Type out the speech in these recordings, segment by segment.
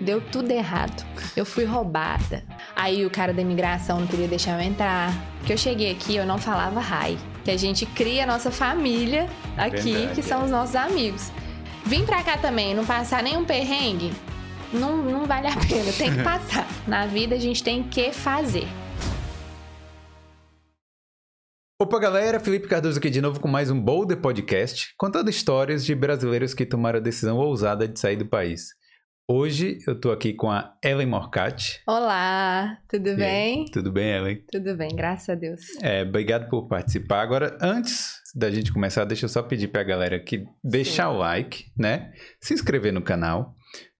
Deu tudo errado. Eu fui roubada. Aí o cara da imigração não queria deixar eu entrar. Porque eu cheguei aqui, eu não falava hi. Que a gente cria a nossa família aqui, Verdade, que são é. os nossos amigos. Vim pra cá também, não passar nenhum perrengue, não, não vale a pena. Tem que passar. Na vida a gente tem que fazer. Opa, galera, Felipe Cardoso aqui de novo com mais um Boulder Podcast, contando histórias de brasileiros que tomaram a decisão ousada de sair do país. Hoje eu tô aqui com a Ellen Morcati. Olá, tudo E aí, bem? Tudo bem, Ellen? Tudo bem, graças a Deus. É, obrigado por participar. Agora, antes da gente começar, deixa eu só pedir pra galera aqui deixar o like, né? Se inscrever no canal.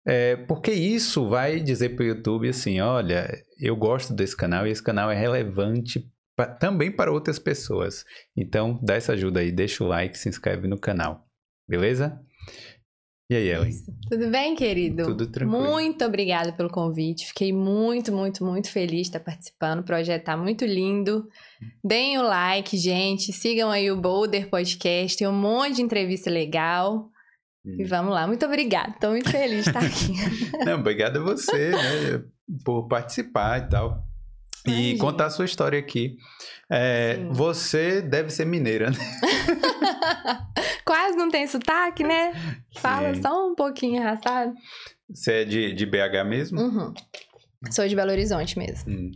É, porque isso vai dizer pro YouTube assim, olha, eu gosto desse canal e esse canal é relevante pa- também para outras pessoas. Então, dá essa ajuda aí, deixa o like, se inscreve no canal. Beleza? E aí, Ellen? Tudo bem, querido? Tudo tranquilo. Muito obrigada pelo convite. Fiquei muito, muito, muito feliz de estar participando. O projeto tá muito lindo. Deem o like, gente. Sigam aí o Boulder Podcast. Tem um monte de entrevista legal. Hum. E vamos lá. Muito obrigada. Tô muito feliz de estar aqui. Não, obrigado a você, né, por participar e tal. E Imagina. contar a sua história aqui. É, você deve ser mineira, né? Quase não tem sotaque, né? Fala Sim. só um pouquinho arrastado. Você é de, de BH mesmo? Uhum. Sou de Belo Horizonte mesmo. Hum.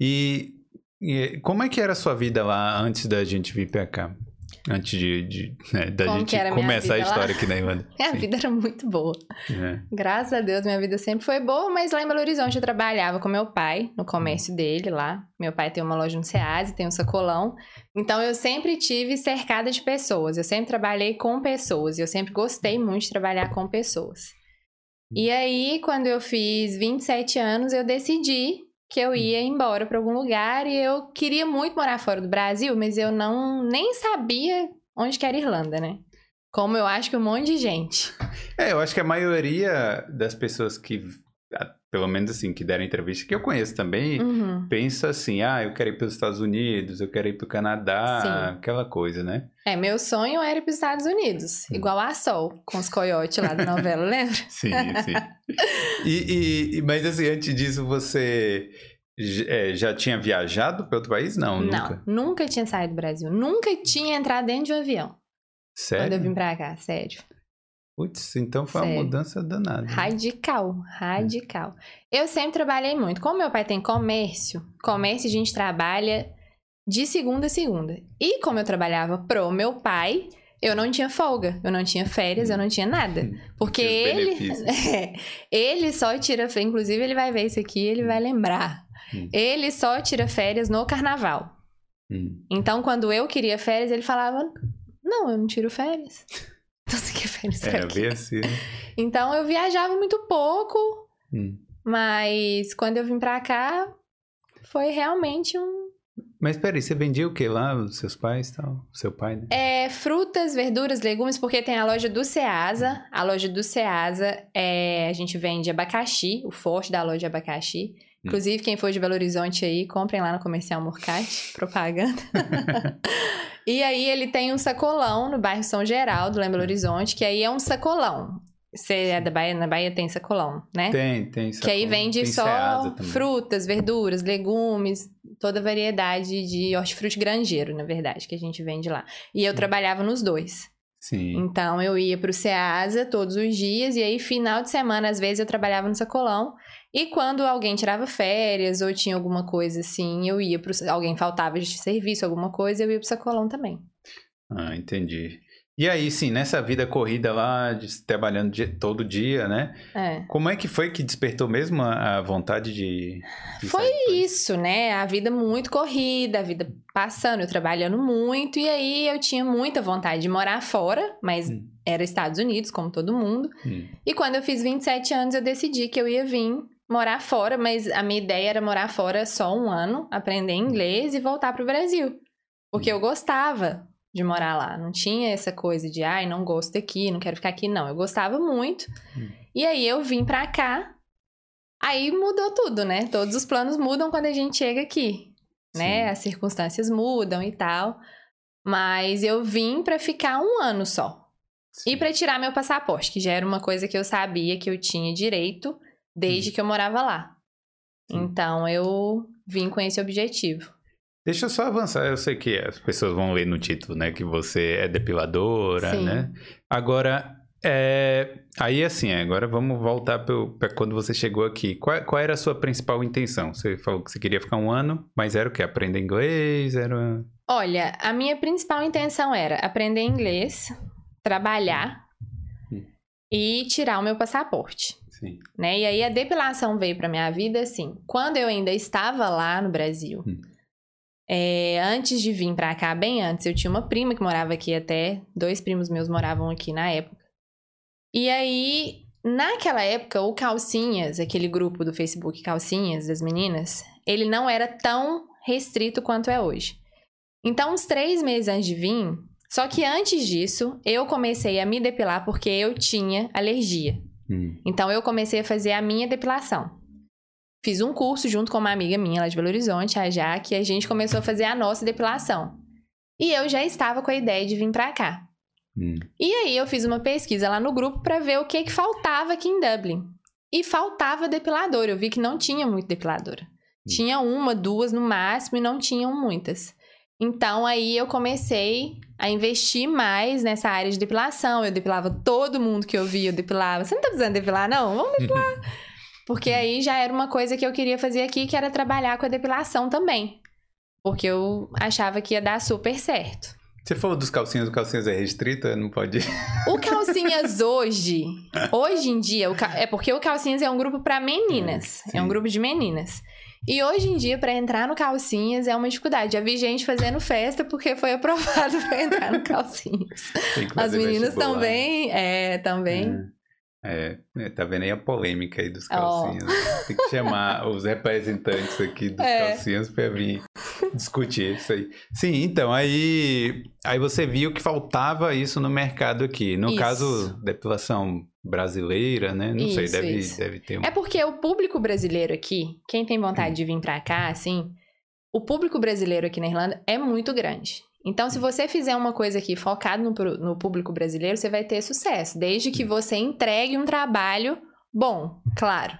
E, e como é que era a sua vida lá antes da gente vir pra cá? Antes de, de, né, da Como gente começar a vida lá? história aqui na Irlanda. Minha Sim. vida era muito boa. É. Graças a Deus, minha vida sempre foi boa, mas lá em Belo Horizonte eu trabalhava com meu pai, no comércio dele lá. Meu pai tem uma loja no Ceasa, tem um sacolão. Então eu sempre tive cercada de pessoas, eu sempre trabalhei com pessoas, eu sempre gostei muito de trabalhar com pessoas. E aí, quando eu fiz 27 anos, eu decidi que eu ia embora para algum lugar e eu queria muito morar fora do Brasil, mas eu não nem sabia onde que era Irlanda, né? Como eu acho que um monte de gente. É, eu acho que a maioria das pessoas que, pelo menos assim, que deram entrevista, que eu conheço também, Uhum. pensa assim, ah, eu quero ir para os Estados Unidos, eu quero ir para o Canadá, Sim. aquela coisa, né? É, meu sonho era ir para os Estados Unidos, Hum. igual a Sol, com os coiotes lá da novela, lembra? Sim, sim. e, e- mas assim, antes disso, você é, já tinha viajado para outro país? Não, nunca. Não, nunca tinha saído do Brasil, nunca tinha entrado dentro de um avião Sério? quando eu vim pra cá, sério. Putz, então foi uma Sério. mudança danada. Radical, radical. Eu sempre trabalhei muito. Como meu pai tem comércio, comércio a gente trabalha de segunda a segunda. E como eu trabalhava pro meu pai, eu não tinha folga, eu não tinha férias, eu não tinha nada. Porque Tinha os ele. É, ele só tira, inclusive ele vai ver isso aqui, ele vai lembrar. Hum. Ele só tira férias no carnaval. Hum. Então, quando eu queria férias, ele falava: Não, eu não tiro férias. Então, você quer férias É, quê? bem assim. Então, eu viajava muito pouco, Hum. mas quando eu vim pra cá, foi realmente um. Mas peraí, você vendia o que lá? Os seus pais e tal? Seu pai, né? É, frutas, verduras, legumes, porque tem a loja do Ceasa. A loja do Ceasa, é, a gente vende abacaxi, o forte da loja é abacaxi. Inclusive, quem for de Belo Horizonte aí, comprem lá no Comercial Morcate, propaganda. e aí, ele tem um sacolão no bairro São Geraldo, lá em Belo Horizonte, que aí é um sacolão. Você é da Bahia? Na Bahia tem sacolão, né? Tem, tem. Que aí sacolão. vende Tem só frutas, verduras, legumes, toda variedade de hortifruti grangeiro, na verdade, que a gente vende lá. E eu trabalhava nos dois. Sim. Então eu ia pro Ceasa todos os dias, e aí final de semana, às vezes, eu trabalhava no sacolão. E quando alguém tirava férias ou tinha alguma coisa assim, eu ia pro. Alguém faltava de serviço, alguma coisa, eu ia pro sacolão também. Ah, entendi. E aí, sim, nessa vida corrida lá, de, trabalhando di- todo dia, né? É. Como é que foi que despertou mesmo a, a vontade de. de Foi isso, né? A vida muito corrida, a vida passando, eu trabalhando muito, e aí eu tinha muita vontade de morar fora, mas Hum. era Estados Unidos, como todo mundo. Hum. E quando eu fiz 27 anos, eu decidi que eu ia vir morar fora, mas a minha ideia era morar fora só um ano, aprender inglês e voltar pro Brasil. Porque eu gostava de morar lá. Não tinha essa coisa de, ai, não gosto daqui, não quero ficar aqui, não. Eu gostava muito. Hum. E aí eu vim pra cá, aí mudou tudo, né? Todos os planos mudam quando a gente chega aqui, né? Sim. As circunstâncias mudam e tal. Mas eu vim pra ficar um ano só. E Sim. pra tirar meu passaporte, que já era uma coisa que eu sabia que eu tinha direito desde que eu morava lá. Então eu vim com esse objetivo. Deixa eu só avançar. Eu sei que as pessoas vão ler no título, né? Que você é depiladora, Sim. né? Agora, é... aí assim, agora vamos voltar para quando você chegou aqui. Qual, qual era a sua principal intenção? Você falou que você queria ficar um ano, mas era o quê? Aprender inglês? Era. Olha, a minha principal intenção era aprender inglês, trabalhar Hum. e tirar o meu passaporte. Sim. né? E aí a depilação veio pra minha vida assim, quando eu ainda estava lá no Brasil. Hum. É, antes de vir pra cá, bem antes, eu tinha uma prima que morava aqui até, dois primos meus moravam aqui na época. E aí, naquela época, o Calcinhas, aquele grupo do Facebook Calcinhas das meninas, ele não era tão restrito quanto é hoje. Então, uns três meses antes de vir, só que antes disso, eu comecei a me depilar porque eu tinha alergia. Hum. Então eu comecei a fazer a minha depilação. Fiz um curso junto com uma amiga minha lá de Belo Horizonte, a Jaque, e a gente começou a fazer a nossa depilação. E eu já estava com a ideia de vir pra cá. Hum. E aí eu fiz uma pesquisa lá no grupo pra ver o que que faltava aqui em Dublin. E faltava depilador, eu vi que não tinha muito depiladora. Tinha uma, duas no máximo e não tinham muitas. Então aí eu comecei a investir mais nessa área de depilação. Eu depilava todo mundo que eu via, eu depilava. Você não tá precisando depilar, não? Vamos depilar. Porque aí já era uma coisa que eu queria fazer aqui, que era trabalhar com a depilação também. Porque eu achava que ia dar super certo. Você falou dos calcinhas, o calcinhas é restrito, não pode. O Calcinhas hoje, hoje em dia, é porque o Calcinhas é um grupo pra meninas. Sim. É um grupo de meninas. E hoje em dia, pra entrar no Calcinhas é uma dificuldade. Já vi gente fazendo festa porque foi aprovado pra entrar no Calcinhas. As meninas também, é, também. É, é, tá vendo aí a polêmica aí dos Ó. calcinhas. Tem que chamar os representantes aqui dos É. calcinhas pra vir discutir isso aí. Sim, então, aí, aí você viu que faltava isso no mercado aqui. No Isso. caso, depilação brasileira, né? Não sei, Isso, deve, isso. deve ter um. É porque o público brasileiro aqui, quem tem vontade de vir pra cá, assim, o público brasileiro aqui na Irlanda é muito grande. Então, se você fizer uma coisa aqui focado no, no público brasileiro, você vai ter sucesso, desde que você entregue um trabalho bom, claro.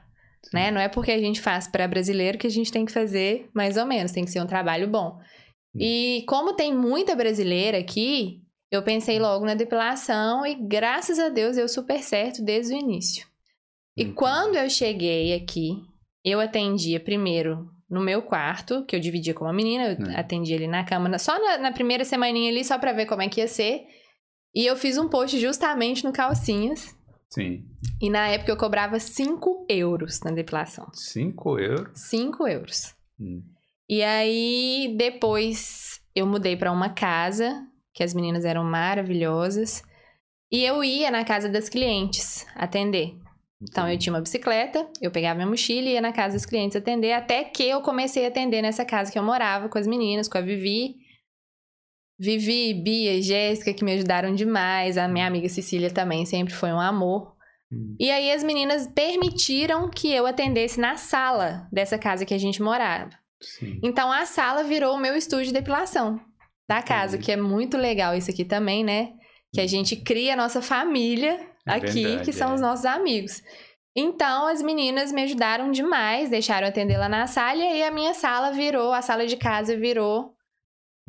Né? Não é porque a gente faz para brasileiro que a gente tem que fazer mais ou menos, tem que ser um trabalho bom. E como tem muita brasileira aqui, eu pensei logo na depilação e graças a Deus deu super certo desde o início. E quando eu cheguei aqui, eu atendia primeiro no meu quarto, que eu dividia com uma menina, eu Hum. atendia ali na cama, só na, na primeira semaninha ali, só pra ver como é que ia ser. E eu fiz um post justamente no Calcinhas. Sim. E na época eu cobrava 5 euros na depilação. 5 euros. 5 euros. Hum. E aí, depois, eu mudei pra uma casa, que as meninas eram maravilhosas. E eu ia na casa das clientes atender. Então, eu tinha uma bicicleta, eu pegava minha mochila e ia na casa dos clientes atender, até que eu comecei a atender nessa casa que eu morava com as meninas, com a Vivi. Vivi, Bia, Jéssica, que me ajudaram demais. A minha amiga Cecília também sempre foi um amor. Hum. E aí as meninas permitiram que eu atendesse na sala dessa casa que a gente morava. Sim. Então a sala virou o meu estúdio de depilação da casa, que é muito legal isso aqui também, né? Que a gente cria a nossa família aqui, verdade, que são é. os nossos amigos. Então as meninas me ajudaram demais, deixaram atender lá na sala e aí a minha sala virou, a sala de casa virou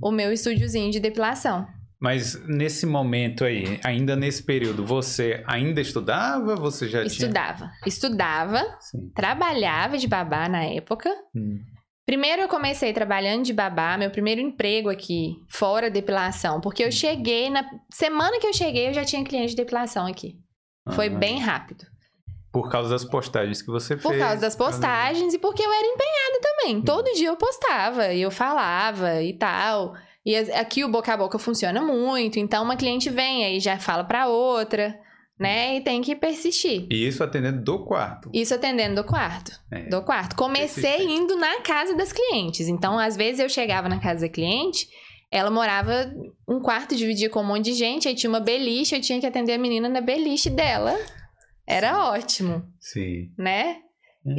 o meu estúdiozinho de depilação. Mas nesse momento aí, ainda nesse período, você ainda estudava? Você já tinha. Estudava. Estudava, Sim. trabalhava de babá na época. Hum. Primeiro eu comecei trabalhando de babá, meu primeiro emprego aqui, fora depilação, porque eu cheguei na semana que eu cheguei eu já tinha cliente de depilação aqui. Foi Aham. bem rápido. Por causa das postagens que você Por fez. causa das postagens e porque eu era empenhada também. Todo dia eu postava e eu falava e tal. E aqui o boca a boca funciona muito, então uma cliente vem aí já fala pra outra, né? E tem que persistir. E isso atendendo do quarto. Isso atendendo do quarto. É. Do quarto. Comecei Persistente. indo na casa das clientes. Então, às vezes eu chegava na casa da cliente, ela morava um quarto, dividia com um monte de gente, aí tinha uma beliche, eu tinha que atender a menina na beliche dela. Era ótimo, Sim. né?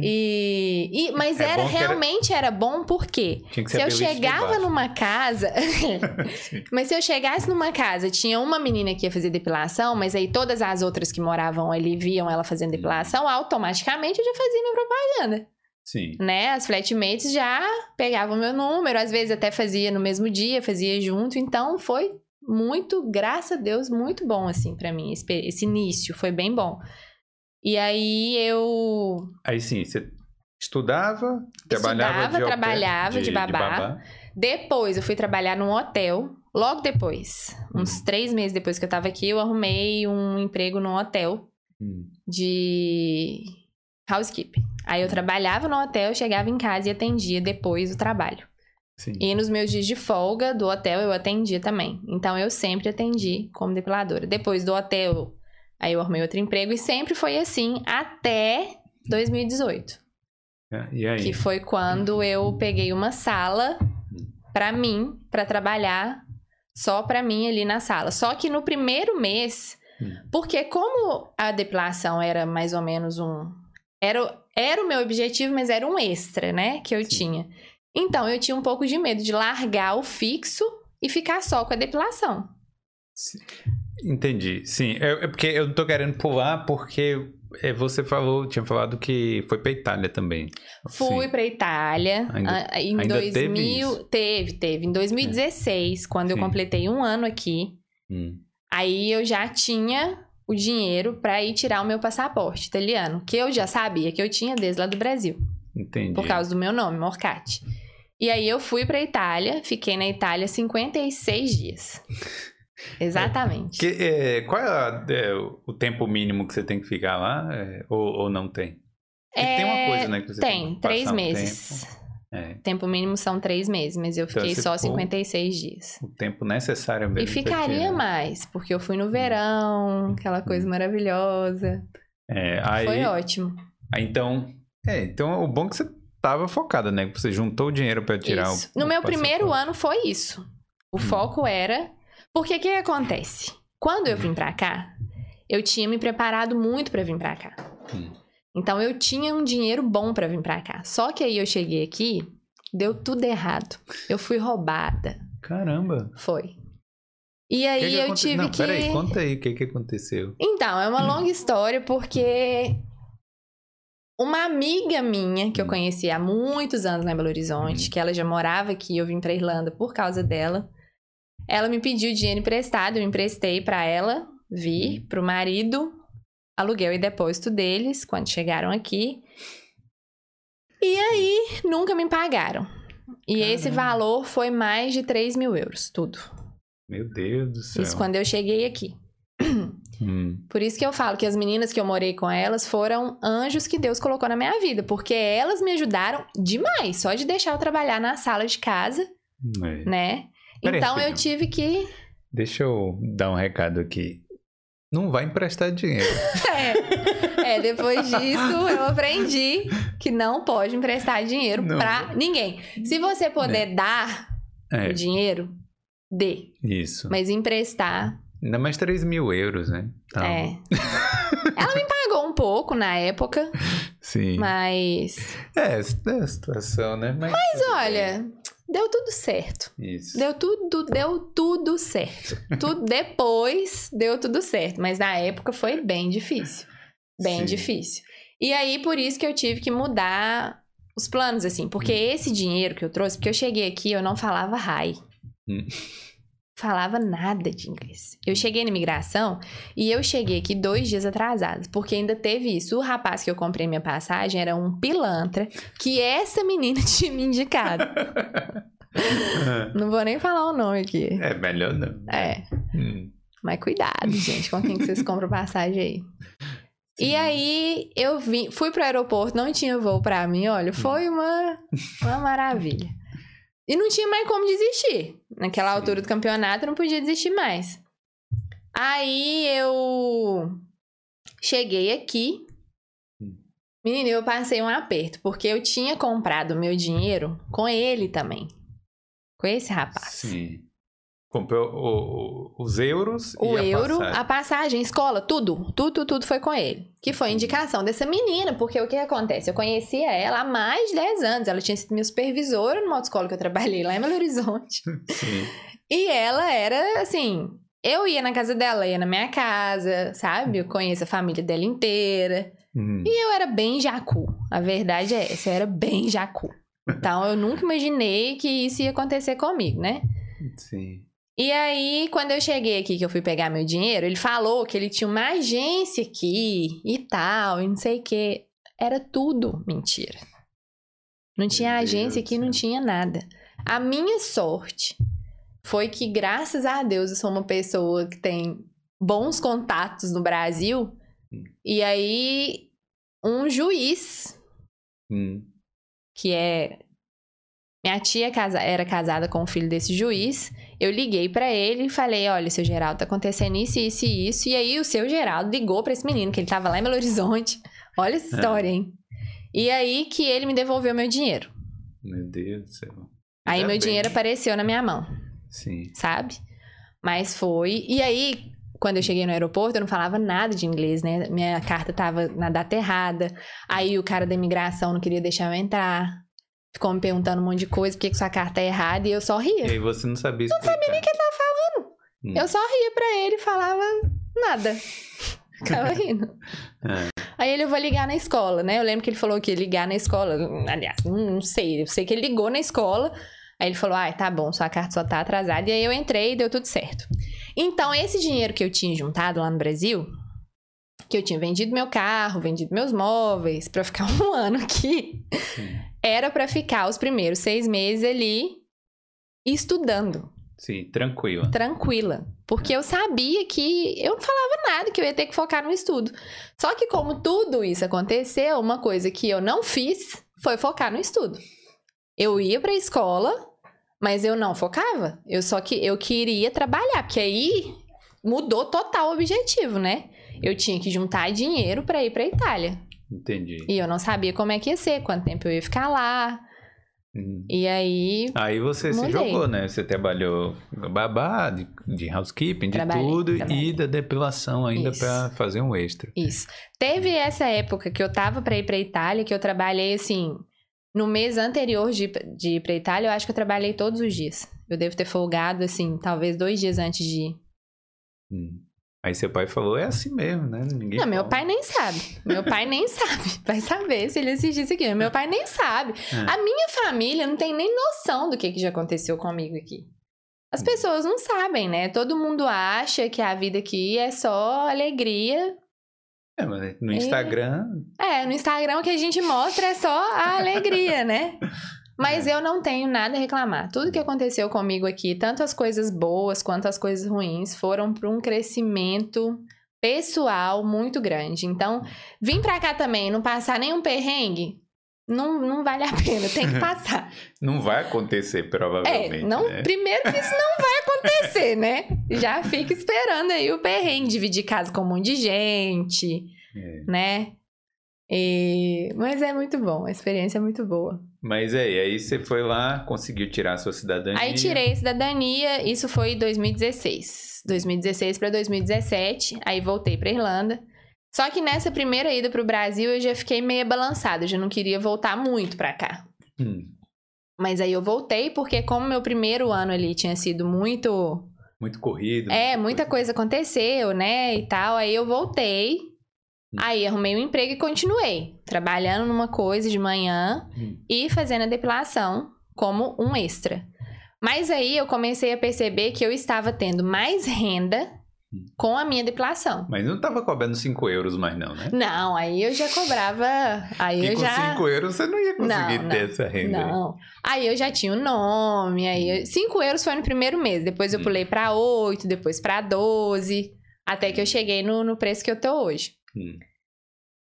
E, e- mas É era que era- realmente era bom porque se eu chegava numa casa, Sim. mas se eu chegasse numa casa, tinha uma menina que ia fazer depilação, mas aí todas as outras que moravam ali viam ela fazendo depilação, automaticamente eu já fazia minha propaganda, Sim. né? As flatmates já pegavam meu número, às vezes até fazia no mesmo dia, fazia junto, então foi muito, graças a Deus, muito bom assim pra mim esse, esse início, foi bem bom. E aí eu Aí sim, você estudava, trabalhava Estudava, de au pair, trabalhava de babá. Depois eu fui trabalhar num hotel. Logo depois, uns Hum. três meses depois que eu tava aqui, eu arrumei um emprego num hotel Hum. de housekeeping. Aí eu trabalhava no hotel, chegava em casa e atendia depois do trabalho. Sim. E nos meus dias de folga do hotel eu atendia também. Então eu sempre atendi como depiladora. Depois do hotel, aí eu arrumei outro emprego e sempre foi assim até 2018. É, E aí? Que foi quando eu peguei uma sala pra mim, pra trabalhar só pra mim ali na sala. Só que no primeiro mês, Hum. porque como a depilação era mais ou menos um era, era o meu objetivo, mas era um extra, né, que eu Sim. tinha. Então eu tinha um pouco de medo de largar o fixo e ficar só com a depilação. Entendi. Sim, é, é porque eu não tô querendo pular porque é, você falou, tinha falado que foi pra Itália também. Fui Sim. pra Itália Ainda- ah, em ainda 2000, teve isso? teve, teve, em 2016, quando eu Sim. completei um ano aqui. Hum. Aí eu já tinha o dinheiro pra ir tirar o meu passaporte italiano, que eu já sabia que eu tinha desde lá do Brasil, Entendi. por causa do meu nome, Morcati. E aí eu fui pra Itália, fiquei na Itália 56 dias. Exatamente. Que, é, qual é, é, o tempo mínimo que você tem que ficar lá? É, ou, ou não tem? Tem uma coisa, né? Que você tem, Tem, três passar um É, Tempo mínimo são três meses, mas eu Então, fiquei se só for- 56 dias. o tempo necessário mesmo. E ficaria mais, porque eu fui no verão, aquela coisa maravilhosa. É, aí, Foi ótimo. aí, então, é, então o bom é que você tava focada, né? Que você juntou o dinheiro pra tirar Isso. o No o meu primeiro ano foi isso. O Hum. foco era. Porque o que acontece? Quando eu vim pra cá, eu tinha me preparado muito pra vir pra cá. Hum. Então eu tinha um dinheiro bom pra vir pra cá. Só que aí eu cheguei aqui, deu tudo errado. Eu fui roubada. Caramba. Foi. E aí que que eu aconte- tive Não, que. peraí, conta aí o que, que aconteceu. Então, é uma longa história porque uma amiga minha que eu Hum. conheci há muitos anos lá em Belo Horizonte, Hum. que ela já morava aqui, eu vim pra Irlanda por causa dela. Ela me pediu dinheiro emprestado, eu emprestei pra ela vir, pro marido, aluguel e depósito deles quando chegaram aqui. E aí, nunca me pagaram. E esse Caramba. valor foi mais de 3 mil euros, tudo. Meu Deus do céu. Isso quando eu cheguei aqui. Hum, Por isso que eu falo que as meninas que eu morei com elas foram anjos que Deus colocou na minha vida, porque elas me ajudaram demais, só de deixar eu trabalhar na sala de casa, é. né? Peraí, então eu rapidinho. tive que. Deixa eu dar um recado aqui. Não vai emprestar dinheiro. É, é, depois disso eu aprendi que não pode emprestar dinheiro Não. pra ninguém. Se você puder dar É, o dinheiro, dê. isso. Mas emprestar, Ainda mais 3 mil euros, né? Então, é. Ela me pagou um pouco na época, Sim. mas. É, é a situação, né? Mas, Mas olha, deu tudo certo. Isso. Deu tudo, deu tudo certo. tudo depois deu tudo certo, mas na época foi bem difícil. Bem Sim. difícil. E aí por isso que eu tive que mudar os planos assim, porque Hum. esse dinheiro que eu trouxe, porque eu cheguei aqui, eu não falava hi. Hum. Falava nada de inglês. Eu cheguei na imigração e eu cheguei aqui dois dias atrasados, porque ainda teve isso. O rapaz que eu comprei minha passagem era um pilantra que essa menina tinha me indicado. Não vou nem falar o nome aqui. É melhor não. É, Hum, mas cuidado, gente, com quem que vocês compram passagem aí. E aí eu vim, fui pro aeroporto, não tinha voo pra mim, olha, foi uma, uma maravilha. E não tinha mais como desistir. Naquela Sim. altura do campeonato, não podia desistir mais. Aí eu cheguei aqui. Hum. Menina, eu passei um aperto, porque eu tinha comprado meu dinheiro com ele também. Com esse rapaz. Sim. Comprou o- o- os euros O e a euro, passagem. a passagem, escola, tudo. Tudo, tudo foi com ele. Que foi indicação dessa menina, porque o que acontece? Eu conhecia ela há mais de 10 anos. Ela tinha sido minha supervisora numa autoescola que eu trabalhei lá em Belo Horizonte. Sim. E ela era assim. Eu ia na casa dela, ela ia na minha casa, sabe? Eu conheço a família dela inteira. Hum, E eu era bem jacu. A verdade é essa, eu era bem jacu. Então eu nunca imaginei que isso ia acontecer comigo, né? Sim. E aí, quando eu cheguei aqui, que eu fui pegar meu dinheiro, ele falou que ele tinha uma agência aqui e tal, e não sei o quê. Era tudo mentira. Não tinha Meu agência Deus aqui, do não tinha nada. A minha sorte foi que, graças a Deus, eu sou uma pessoa que tem bons contatos no Brasil. Hum. E aí, um juiz Hum, que é minha tia casa- era casada com o filho desse juiz. Eu liguei pra ele e falei: "Olha, seu Geraldo, tá acontecendo isso, isso e isso". E aí o seu Geraldo ligou pra esse menino que ele tava lá em Belo Horizonte. Olha essa É. história, hein? E aí que ele me devolveu meu dinheiro. meu Deus do céu. Aí Ainda meu bem. dinheiro apareceu na minha mão, Sim. sabe? Mas foi. E aí, quando eu cheguei no aeroporto, eu não falava nada de inglês, né? Minha carta tava na data errada. Aí o cara da imigração não queria deixar eu entrar. Ficou me perguntando um monte de coisa, por que, sua carta é errada, e eu só ria. E aí você não sabia explicar. Não sabia nem o que ele tava falando. Hum. Eu só ria pra ele e falava nada. Ficava rindo. É. Aí ele, eu vou ligar na escola, né? Eu lembro que ele falou que ia ligar na escola. Aliás, não, sei. Eu sei que ele ligou na escola. Aí ele falou, ai, tá bom, sua carta só tá atrasada. E aí eu entrei e deu tudo certo. Então, esse dinheiro que eu tinha juntado lá no Brasil, que eu tinha vendido meu carro, vendido meus móveis, pra ficar um ano aqui, era pra ficar os primeiros seis meses ali estudando Sim, tranquilo. tranquila. Porque eu sabia que eu não falava nada, que eu ia ter que focar no estudo. Só que, como tudo isso aconteceu, uma coisa que eu não fiz foi focar no estudo. Eu ia pra escola, mas eu não focava. Eu só que eu queria trabalhar, porque aí mudou total o objetivo, né? Eu tinha que juntar dinheiro pra ir pra Itália. Entendi. E eu não sabia como é que ia ser, quanto tempo eu ia ficar lá. Hum. E aí Aí você se Mudei. jogou, né? Você trabalhou babá, de, de housekeeping, de Trabalhei, tudo, trabalhei. e da depilação ainda pra fazer um extra. Isso. Teve essa época que eu tava pra ir pra Itália, que eu trabalhei assim. No mês anterior de, de ir pra Itália, eu acho que eu trabalhei todos os dias. Eu devo ter folgado, assim, talvez dois dias antes de ir. Hum. Aí seu pai falou, é assim mesmo, né? Ninguém Não, meu fala. pai nem sabe. Meu pai nem sabe. Vai saber se ele assistir isso aqui. Meu pai nem sabe. É. A minha família não tem nem noção do que, que já aconteceu comigo aqui. As pessoas não sabem, né? Todo mundo acha que a vida aqui é só alegria, É, mas no Instagram, É, no Instagram o que a gente mostra é só a alegria, né? Mas eu não tenho nada a reclamar. Tudo que aconteceu comigo aqui, tanto as coisas boas quanto as coisas ruins, foram para um crescimento pessoal muito grande. Então, vir pra cá também, e não passar nenhum perrengue, não, não vale a pena, tem que passar. não vai acontecer, É, provavelmente. não, né? primeiro que isso não vai acontecer, né? Já fica esperando aí o perrengue, dividir casa com um monte de gente É. né? E... Mas é muito bom, a experiência é muito boa. Mas aí, aí você foi lá, conseguiu tirar a sua cidadania. Aí tirei a cidadania, isso foi em 2016. 2016 para 2017, aí voltei para Irlanda. Só que nessa primeira ida pro Brasil eu já fiquei meio balançada, eu já não queria voltar muito pra cá. Hum, Mas aí eu voltei porque como meu primeiro ano ali tinha sido muito muito corrido. É, muita coisa aconteceu, né, e tal. Aí eu voltei. Aí arrumei um emprego e continuei trabalhando numa coisa de manhã Hum. e fazendo a depilação como um extra. Mas aí eu comecei a perceber que eu estava tendo mais renda Hum. com a minha depilação. Mas não tava cobrando 5 euros mais não, né? Não, aí eu já cobrava. Aí E eu com já. 5 euros você não ia conseguir Não, ter não, essa renda. aí. Não. Aí eu já tinha o nome, aí 5 euros foi no primeiro mês, depois eu Hum. pulei pra 8, depois pra 12, até que eu cheguei no, no preço que eu tô hoje. Hum.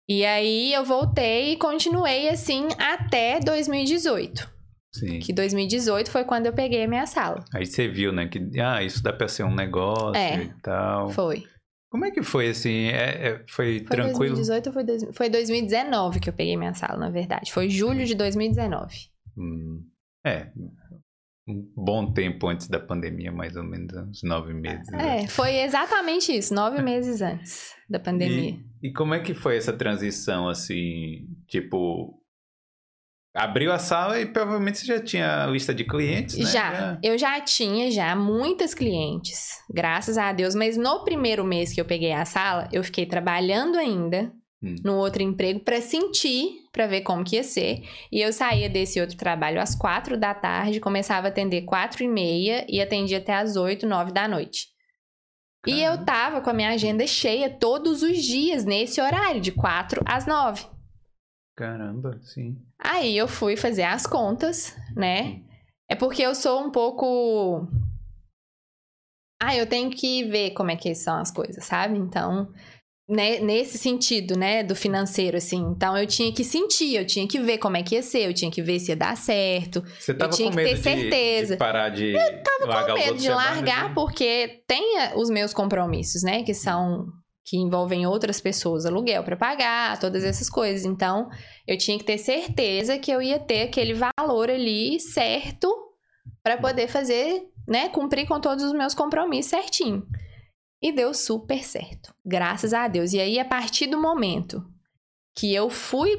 E aí eu voltei e continuei assim até 2018. Sim. Que 2018 foi quando eu peguei a minha sala. Aí você viu, né, que ah, isso dá pra ser um negócio É. e tal. Foi. Como é que foi assim? É, é- foi, Foi tranquilo? 2018 ou foi, dois- foi 2019 que eu peguei minha sala, na verdade. Foi julho de 2019. Hum, É. um bom tempo antes da pandemia, mais ou menos, uns nove meses. É, foi exatamente isso, nove meses antes da pandemia. E, e como é que foi essa transição, assim, tipo, abriu a sala e provavelmente você já tinha lista de clientes, né? Já, eu já tinha já muitas clientes, graças a Deus, mas no primeiro mês que eu peguei a sala, eu fiquei trabalhando ainda Hum. no outro emprego para sentir, para ver como que ia ser. E eu saía desse outro trabalho às quatro da tarde, começava a atender quatro e meia e atendia até às oito, nove da noite. E eu Caramba. tava com a minha agenda cheia todos os dias nesse horário, de quatro às nove. Caramba, sim. Aí eu fui fazer as contas, né? É porque eu sou um pouco. Ah, eu tenho que ver como é que são as coisas, sabe? Então, né, nesse sentido, né, do financeiro, assim. Então, eu tinha que sentir, eu tinha que ver como é que ia ser, eu tinha que ver se ia dar certo. Você tava tinha com que ter medo de, certeza. de parar de tava largar Com medo de largar, né? porque tem eh, os meus compromissos, né? Que são. que envolvem outras pessoas, aluguel pra pagar, todas essas coisas. Então, eu tinha que ter certeza que eu ia ter aquele valor ali certo pra poder fazer, né? Cumprir com todos os meus compromissos certinho. E deu super certo. Graças a Deus. E aí, a partir do momento que eu fui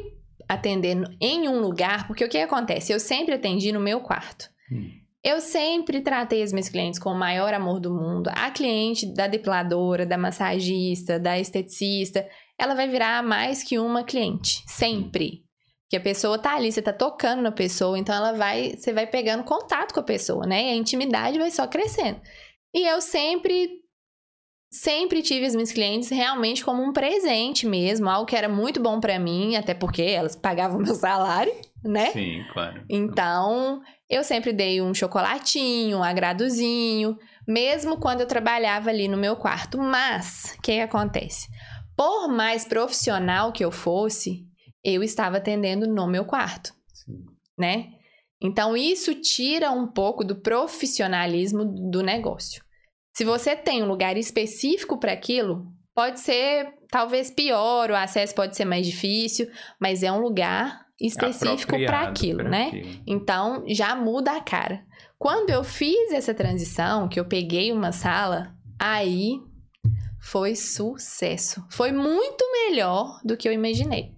atender em um lugar, porque o que acontece? Eu sempre atendi no meu quarto. Hum. Eu sempre tratei as minhas clientes com o maior amor do mundo. A cliente da depiladora, da massagista, da esteticista, ela vai virar mais que uma cliente, sempre. Porque a pessoa tá ali, você tá tocando na pessoa, então ela vai, você vai pegando contato com a pessoa, né? E a intimidade vai só crescendo. E eu sempre sempre tive as minhas clientes realmente como um presente mesmo, algo que era muito bom pra mim, até porque elas pagavam meu salário, né? Sim, claro. Então, eu sempre dei um chocolatinho, um agradozinho, mesmo quando eu trabalhava ali no meu quarto. Mas, o que, que acontece? Por mais profissional que eu fosse, eu estava atendendo no meu quarto, Sim. né? Então, isso tira um pouco do profissionalismo do negócio. Se você tem um lugar específico para aquilo, pode ser talvez pior, o acesso pode ser mais difícil, mas é um lugar específico para aquilo, né? aquilo. Então já muda a cara. Quando eu fiz essa transição, que eu peguei uma sala, aí foi sucesso. Foi muito melhor do que eu imaginei.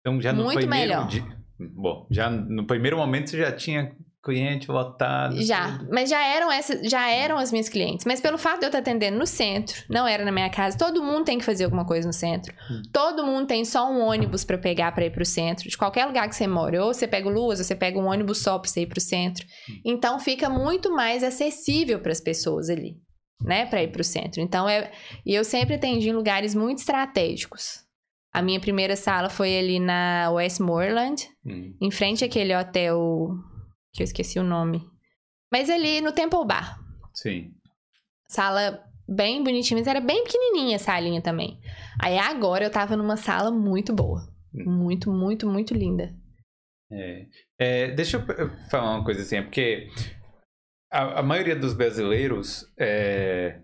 Então, já no Muito primeiro melhor. dia- Bom, já no primeiro momento você já tinha cliente lotado. Já, tudo. mas já eram essas, já eram as minhas clientes. Mas pelo fato de eu estar atendendo no centro, não era na minha casa. Todo mundo tem que fazer alguma coisa no centro. Hum. Todo mundo tem só um ônibus para pegar para ir pro centro. De qualquer lugar que você mora, ou você pega o Luas, ou você pega um ônibus só para você ir pro centro. Hum. Então fica muito mais acessível para as pessoas ali, né, para ir pro centro. Então é, e eu sempre atendi em lugares muito estratégicos. A minha primeira sala foi ali na Westmoreland, Hum. em frente àquele hotel que eu esqueci o nome. Mas ali no Temple Bar. Sim. Sala bem bonitinha, mas era bem pequenininha a salinha também. Aí agora eu tava numa sala muito boa. Muito, muito, muito linda. É. É, deixa eu falar uma coisa assim, é porque a, a maioria dos brasileiros, é,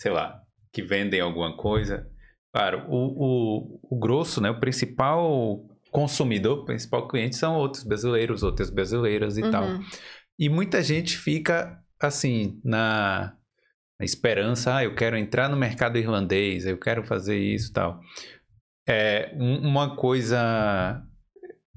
sei lá, que vendem alguma coisa, claro, o, o, o grosso, né, o principal consumidor, o principal cliente são outros brasileiros, outras brasileiras e tal. Uhum. E muita gente fica assim, na, na esperança, ah, eu quero entrar no mercado irlandês, eu quero fazer isso e tal. É, um- uma coisa.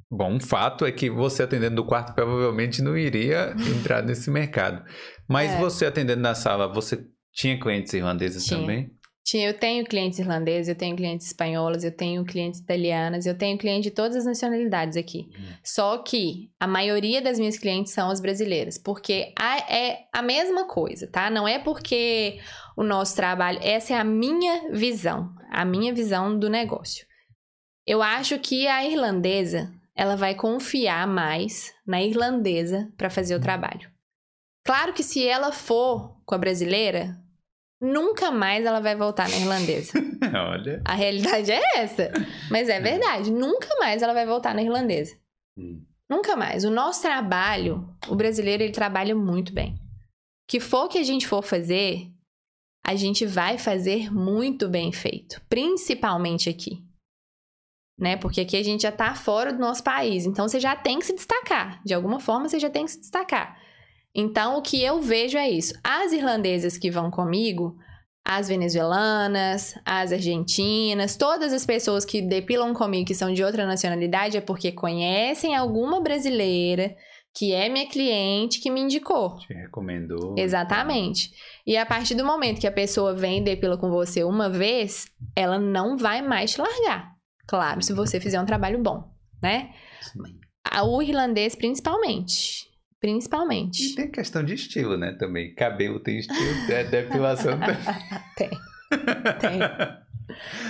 Bom, um fato é que você atendendo no quarto provavelmente não iria entrar nesse mercado. Mas É. você atendendo na sala, você tinha clientes irlandeses Tinha. também? Tinha, eu tenho clientes irlandeses, eu tenho clientes espanholas, eu tenho clientes italianas, eu tenho clientes de todas as nacionalidades aqui. Hum. Só que a maioria das minhas clientes são as brasileiras, porque a- é a mesma coisa, tá? Não é porque o nosso trabalho, essa é a minha visão, a minha visão do negócio. Eu acho que a irlandesa, ela vai confiar mais na irlandesa para fazer o trabalho. Claro que se ela for com a brasileira, nunca mais ela vai voltar na irlandesa. Olha. A realidade é essa. Mas é verdade. Nunca mais ela vai voltar na irlandesa. Hum. Nunca mais. O nosso trabalho, o brasileiro, ele trabalha muito bem. Que for que a gente for fazer, a gente vai fazer muito bem feito. Principalmente aqui. Né? Porque aqui a gente já tá fora do nosso país. Então você já tem que se destacar. De alguma forma você já tem que se destacar. Então, o que eu vejo é isso. As irlandesas que vão comigo, as venezuelanas, as argentinas, todas as pessoas que depilam comigo que são de outra nacionalidade é porque conhecem alguma brasileira que é minha cliente que me indicou. Te recomendou. Exatamente. E a partir do momento que a pessoa vem e depila com você uma vez, ela não vai mais te largar. Claro, se você fizer um trabalho bom, né? Sim. O irlandês, principalmente. Principalmente. E tem questão de estilo, né? Também. Cabelo tem estilo, de- depilação também. Tem. Tem.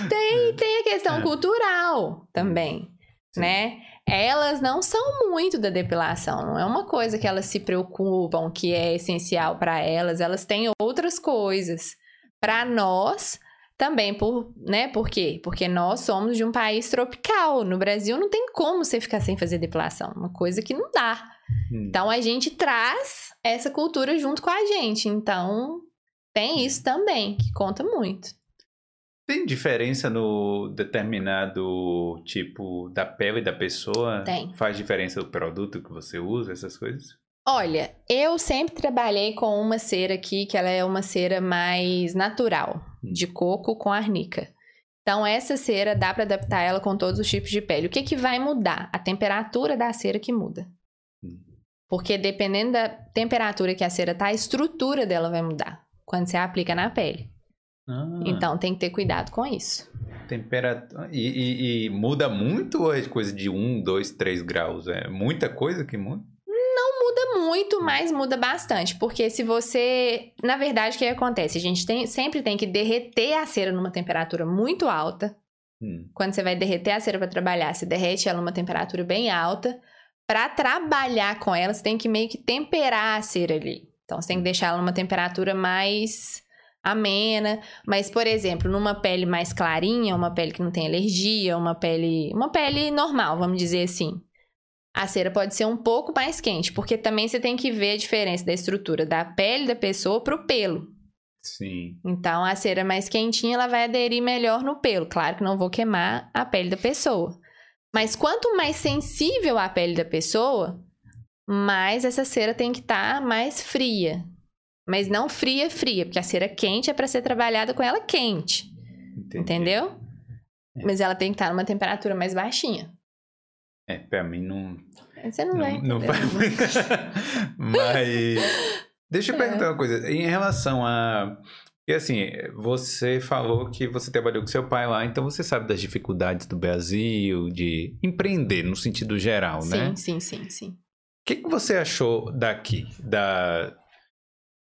Tem, tem a questão É. cultural também, Sim. né? Elas não são muito da depilação, não é uma coisa que elas se preocupam, que é essencial para elas, elas têm outras coisas. Para nós, também, por, né? Por quê? Porque nós somos de um país tropical. No Brasil não tem como você ficar sem fazer depilação, uma coisa que não dá. Hum. Então a gente traz essa cultura junto com a gente. Então tem isso também, que conta muito. Tem diferença no determinado tipo da pele da pessoa? Tem. Faz diferença o produto que você usa, essas coisas? Olha, eu sempre trabalhei com uma cera aqui, que ela é uma cera mais natural, de coco com arnica. Então, essa cera dá para adaptar ela com todos os tipos de pele. O que, que vai mudar? A temperatura da cera que muda. Hum. Porque dependendo da temperatura que a cera tá, a estrutura dela vai mudar quando você aplica na pele. Ah, Então, tem que ter cuidado com isso. temperatura. E, e- e muda muito ou é coisa de 1, 2, 3 graus? É muita coisa que muda? Muito, mas muda bastante. Porque se você. Na verdade, o que acontece? A gente tem- sempre tem que derreter a cera numa temperatura muito alta. Hum, Quando você vai derreter a cera para trabalhar, você derrete ela numa temperatura bem alta. Para trabalhar com ela, você tem que meio que temperar a cera ali. Então, você tem que deixar ela numa temperatura mais amena. Mas, por exemplo, numa pele mais clarinha, uma pele que não tem alergia, uma pele. Uma pele normal, vamos dizer assim. A cera pode ser um pouco mais quente, porque também você tem que ver a diferença da estrutura da pele da pessoa pro pelo. sim. Então, a cera mais quentinha, ela vai aderir melhor no pelo. Claro que não vou queimar a pele da pessoa. Mas quanto mais sensível a pele da pessoa, mais essa cera tem que estar mais fria. Mas não fria, fria, porque a cera quente é para ser trabalhada com ela quente, Entendi. entendeu? Mas ela tem que estar numa temperatura mais baixinha. É, pra mim não, Você não, vai. não, não entender. faz muito. Mas. Deixa eu É. perguntar uma coisa. Em relação a. Porque assim, você falou que você trabalhou com seu pai lá, então você sabe das dificuldades do Brasil, de empreender no sentido geral, né? Sim, sim, sim, sim. O que, que você achou daqui? Da,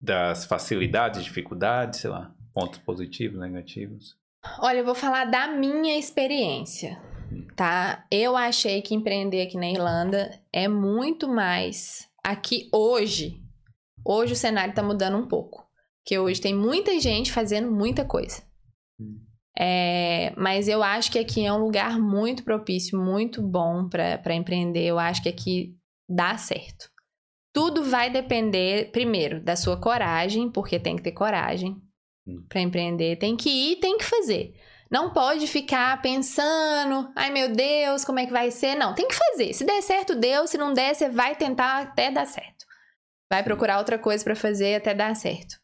das facilidades, dificuldades, sei lá, pontos positivos, negativos? Olha, eu vou falar da minha experiência, tá? Eu achei que empreender aqui na Irlanda é muito mais aqui hoje. Hoje o cenário tá mudando um pouco, porque hoje tem muita gente fazendo muita coisa. Hum. É, mas eu acho que aqui é um lugar muito propício, muito bom para empreender. Eu acho que aqui dá certo. Tudo vai depender, primeiro, da sua coragem, porque tem que ter coragem Hum. para empreender. Tem que ir, tem que fazer. Não pode ficar pensando, ai meu Deus, como é que vai ser? Não, tem que fazer. Se der certo, deu. Se não der, você vai tentar até dar certo. Vai procurar outra coisa para fazer até dar certo.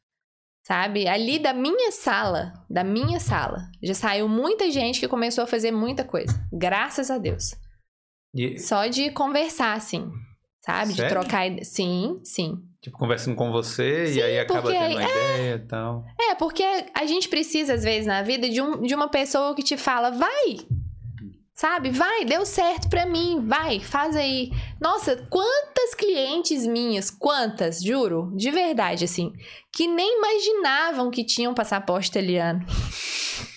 Sabe? Ali da minha sala, da minha sala, já saiu muita gente que começou a fazer muita coisa. Graças a Deus. E, Só de conversar, assim. Sabe? De Sério? trocar ideia. Sim, sim. Tipo, conversando com você Sim, e aí acaba porque tendo uma aí- ideia e tal. É, porque a gente precisa, às vezes, na vida, de, um, de uma pessoa que te fala, vai! Sabe? Vai, deu certo pra mim, vai, faz aí. Nossa, quantas clientes minhas, quantas, juro, de verdade, assim, que nem imaginavam que tinham passaporte italiano.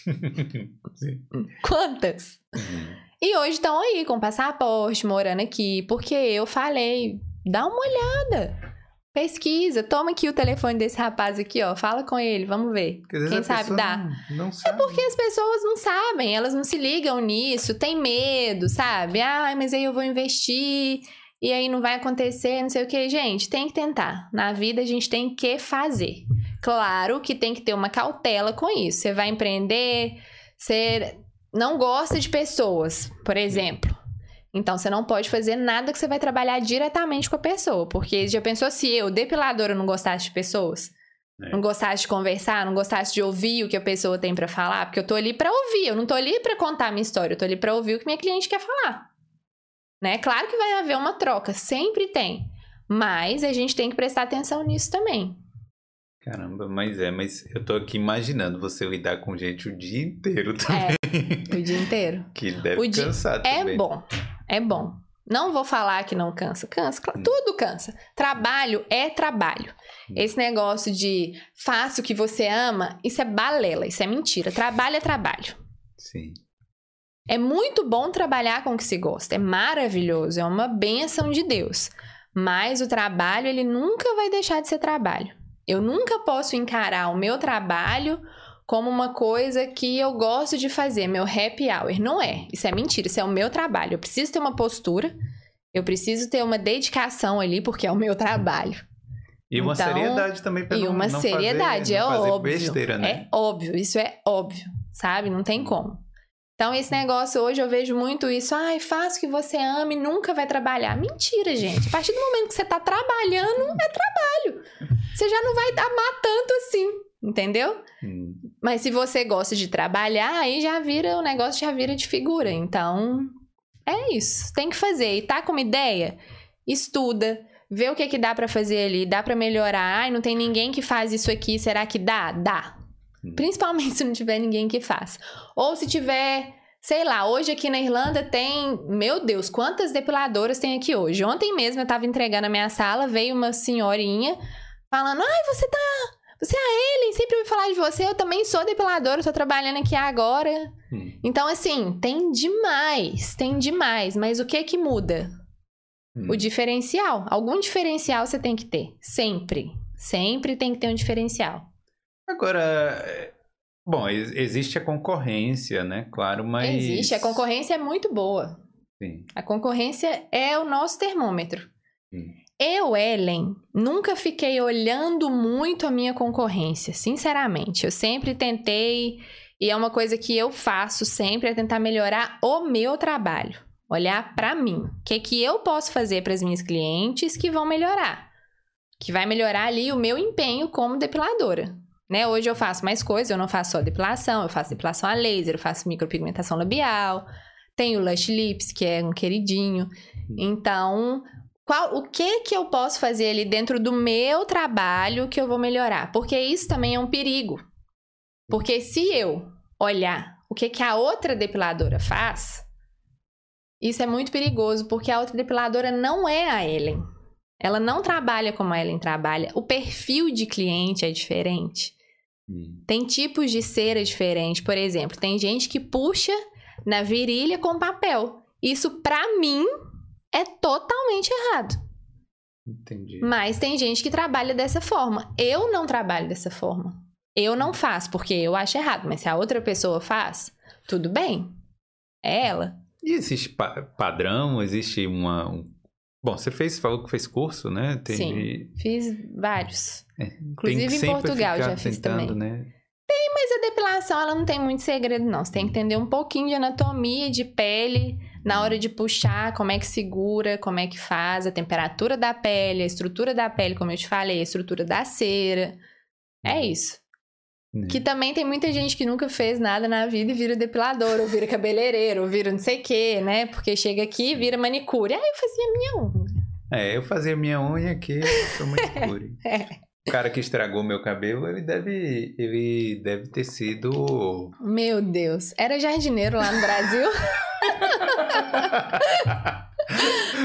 Quantas? Uhum. E hoje estão aí com passaporte, morando aqui, porque eu falei, dá uma olhada. Pesquisa, toma aqui o telefone desse rapaz aqui, ó. Fala com ele, vamos ver. Porque Quem sabe dá. Não, não sabe. Porque as pessoas não sabem, elas não se ligam nisso, tem medo, sabe? Ah, mas aí eu vou investir e aí não vai acontecer, não sei o que. Gente, tem que tentar. Na vida a gente tem que fazer. Claro que tem que ter uma cautela com isso. Você vai empreender, você não gosta de pessoas, por exemplo. Então você não pode fazer nada que você vai trabalhar diretamente com a pessoa. Porque já pensou se eu, depiladora, não gostasse de pessoas? É. Não gostasse de conversar, não gostasse de ouvir o que a pessoa tem pra falar? Porque eu tô ali pra ouvir, eu não tô ali pra contar a minha história, eu tô ali pra ouvir o que minha cliente quer falar. Né? Claro que vai haver uma troca, sempre tem. Mas a gente tem que prestar atenção nisso também. Caramba, mas é, mas eu tô aqui imaginando você lidar com gente o dia inteiro também. O dia inteiro. Que deve O dia- cansar É também. bom, é bom. Não vou falar que não cansa. Cansa, claro, tudo cansa. Trabalho é trabalho. Esse negócio de faça o que você ama, isso é balela, isso é mentira. Trabalho é trabalho. Sim. É muito bom trabalhar com o que se gosta, é maravilhoso, é uma benção de Deus. Mas o trabalho, ele nunca vai deixar de ser trabalho. Eu nunca posso encarar o meu trabalho como uma coisa que eu gosto de fazer, meu happy hour. Não é. Isso é mentira, isso é o meu trabalho. Eu preciso ter uma postura, eu preciso ter uma dedicação ali, porque é o meu trabalho. E uma Então, seriedade também pra E não, uma não seriedade, fazer, é não óbvio. besteira, né? É óbvio, isso é óbvio, sabe? Não tem como. Então, esse negócio hoje eu vejo muito isso. Ai, faça o que você ama e nunca vai trabalhar. Mentira, gente. A partir do momento que você tá trabalhando, é trabalho. Você já não vai amar tanto assim, entendeu? Hum. Mas se você gosta de trabalhar, aí já vira, o negócio já vira de figura. Então, é isso. Tem que fazer. E tá com uma ideia? Estuda. Vê o que que dá pra fazer ali. Dá pra melhorar. Ai, não tem ninguém que faz isso aqui. Será que dá? Dá. Hum. Principalmente se não tiver ninguém que faz. Ou se tiver, sei lá, hoje aqui na Irlanda tem, meu Deus, quantas depiladoras tem aqui hoje? Ontem mesmo eu tava entregando a minha sala, veio uma senhorinha falando: "Ai, você tá você é a Ellen, sempre ouvi falar de você, eu também sou depiladora, tô trabalhando aqui agora. Hum. Então, assim, tem demais, tem demais, mas o que que muda? Hum. O diferencial. Algum diferencial você tem que ter, sempre. Sempre tem que ter um diferencial. Agora, é, bom, ex- existe a concorrência, né? Claro, mas... Existe, a concorrência é muito boa. Sim. A concorrência é o nosso termômetro. Hum. Eu, Ellen, nunca fiquei olhando muito a minha concorrência, sinceramente. Eu sempre tentei, e é uma coisa que eu faço sempre, é tentar melhorar o meu trabalho. Olhar pra mim. O que, que eu posso fazer para as minhas clientes que vão melhorar? Que vai melhorar ali o meu empenho como depiladora. Né? Hoje eu faço mais coisas, eu não faço só depilação, eu faço depilação a laser, eu faço micropigmentação labial, tenho Lush Lips, que é um queridinho. Então, qual, o que que eu posso fazer ali dentro do meu trabalho que eu vou melhorar? Porque isso também é um perigo. Porque se eu olhar o que que a outra depiladora faz, isso é muito perigoso, porque a outra depiladora não é a Ellen. Ela não trabalha como a Ellen trabalha. O perfil de cliente é diferente. Hum. Tem tipos de cera diferentes. Por exemplo, tem gente que puxa na virilha com papel. Isso, pra mim, é totalmente errado. Entendi. Mas tem gente que trabalha dessa forma. Eu não trabalho dessa forma. Eu não faço, porque eu acho errado. Mas se a outra pessoa faz, tudo bem. É ela. E existe pa- padrão? Existe uma... um- Bom, você fez, falou que fez curso, né? Tem, Sim. Fiz vários. tem Inclusive em Portugal já fiz tentando, também. Né? Mas a depilação, ela não tem muito segredo, não. Você tem que entender um pouquinho de anatomia, de pele, na hora de puxar, como é que segura, como é que faz, a temperatura da pele, a estrutura da pele, como eu te falei, a estrutura da cera. É isso. Né? Que também tem muita gente que nunca fez nada na vida e vira depilador, ou vira cabeleireiro, ou vira não sei o quê, né? Porque chega aqui e vira manicure. Aí eu fazia minha unha. É, eu fazia minha unha aqui, sou manicure. É. O cara que estragou meu cabelo, ele deve, ele deve ter sido... Meu Deus. Era jardineiro lá no Brasil.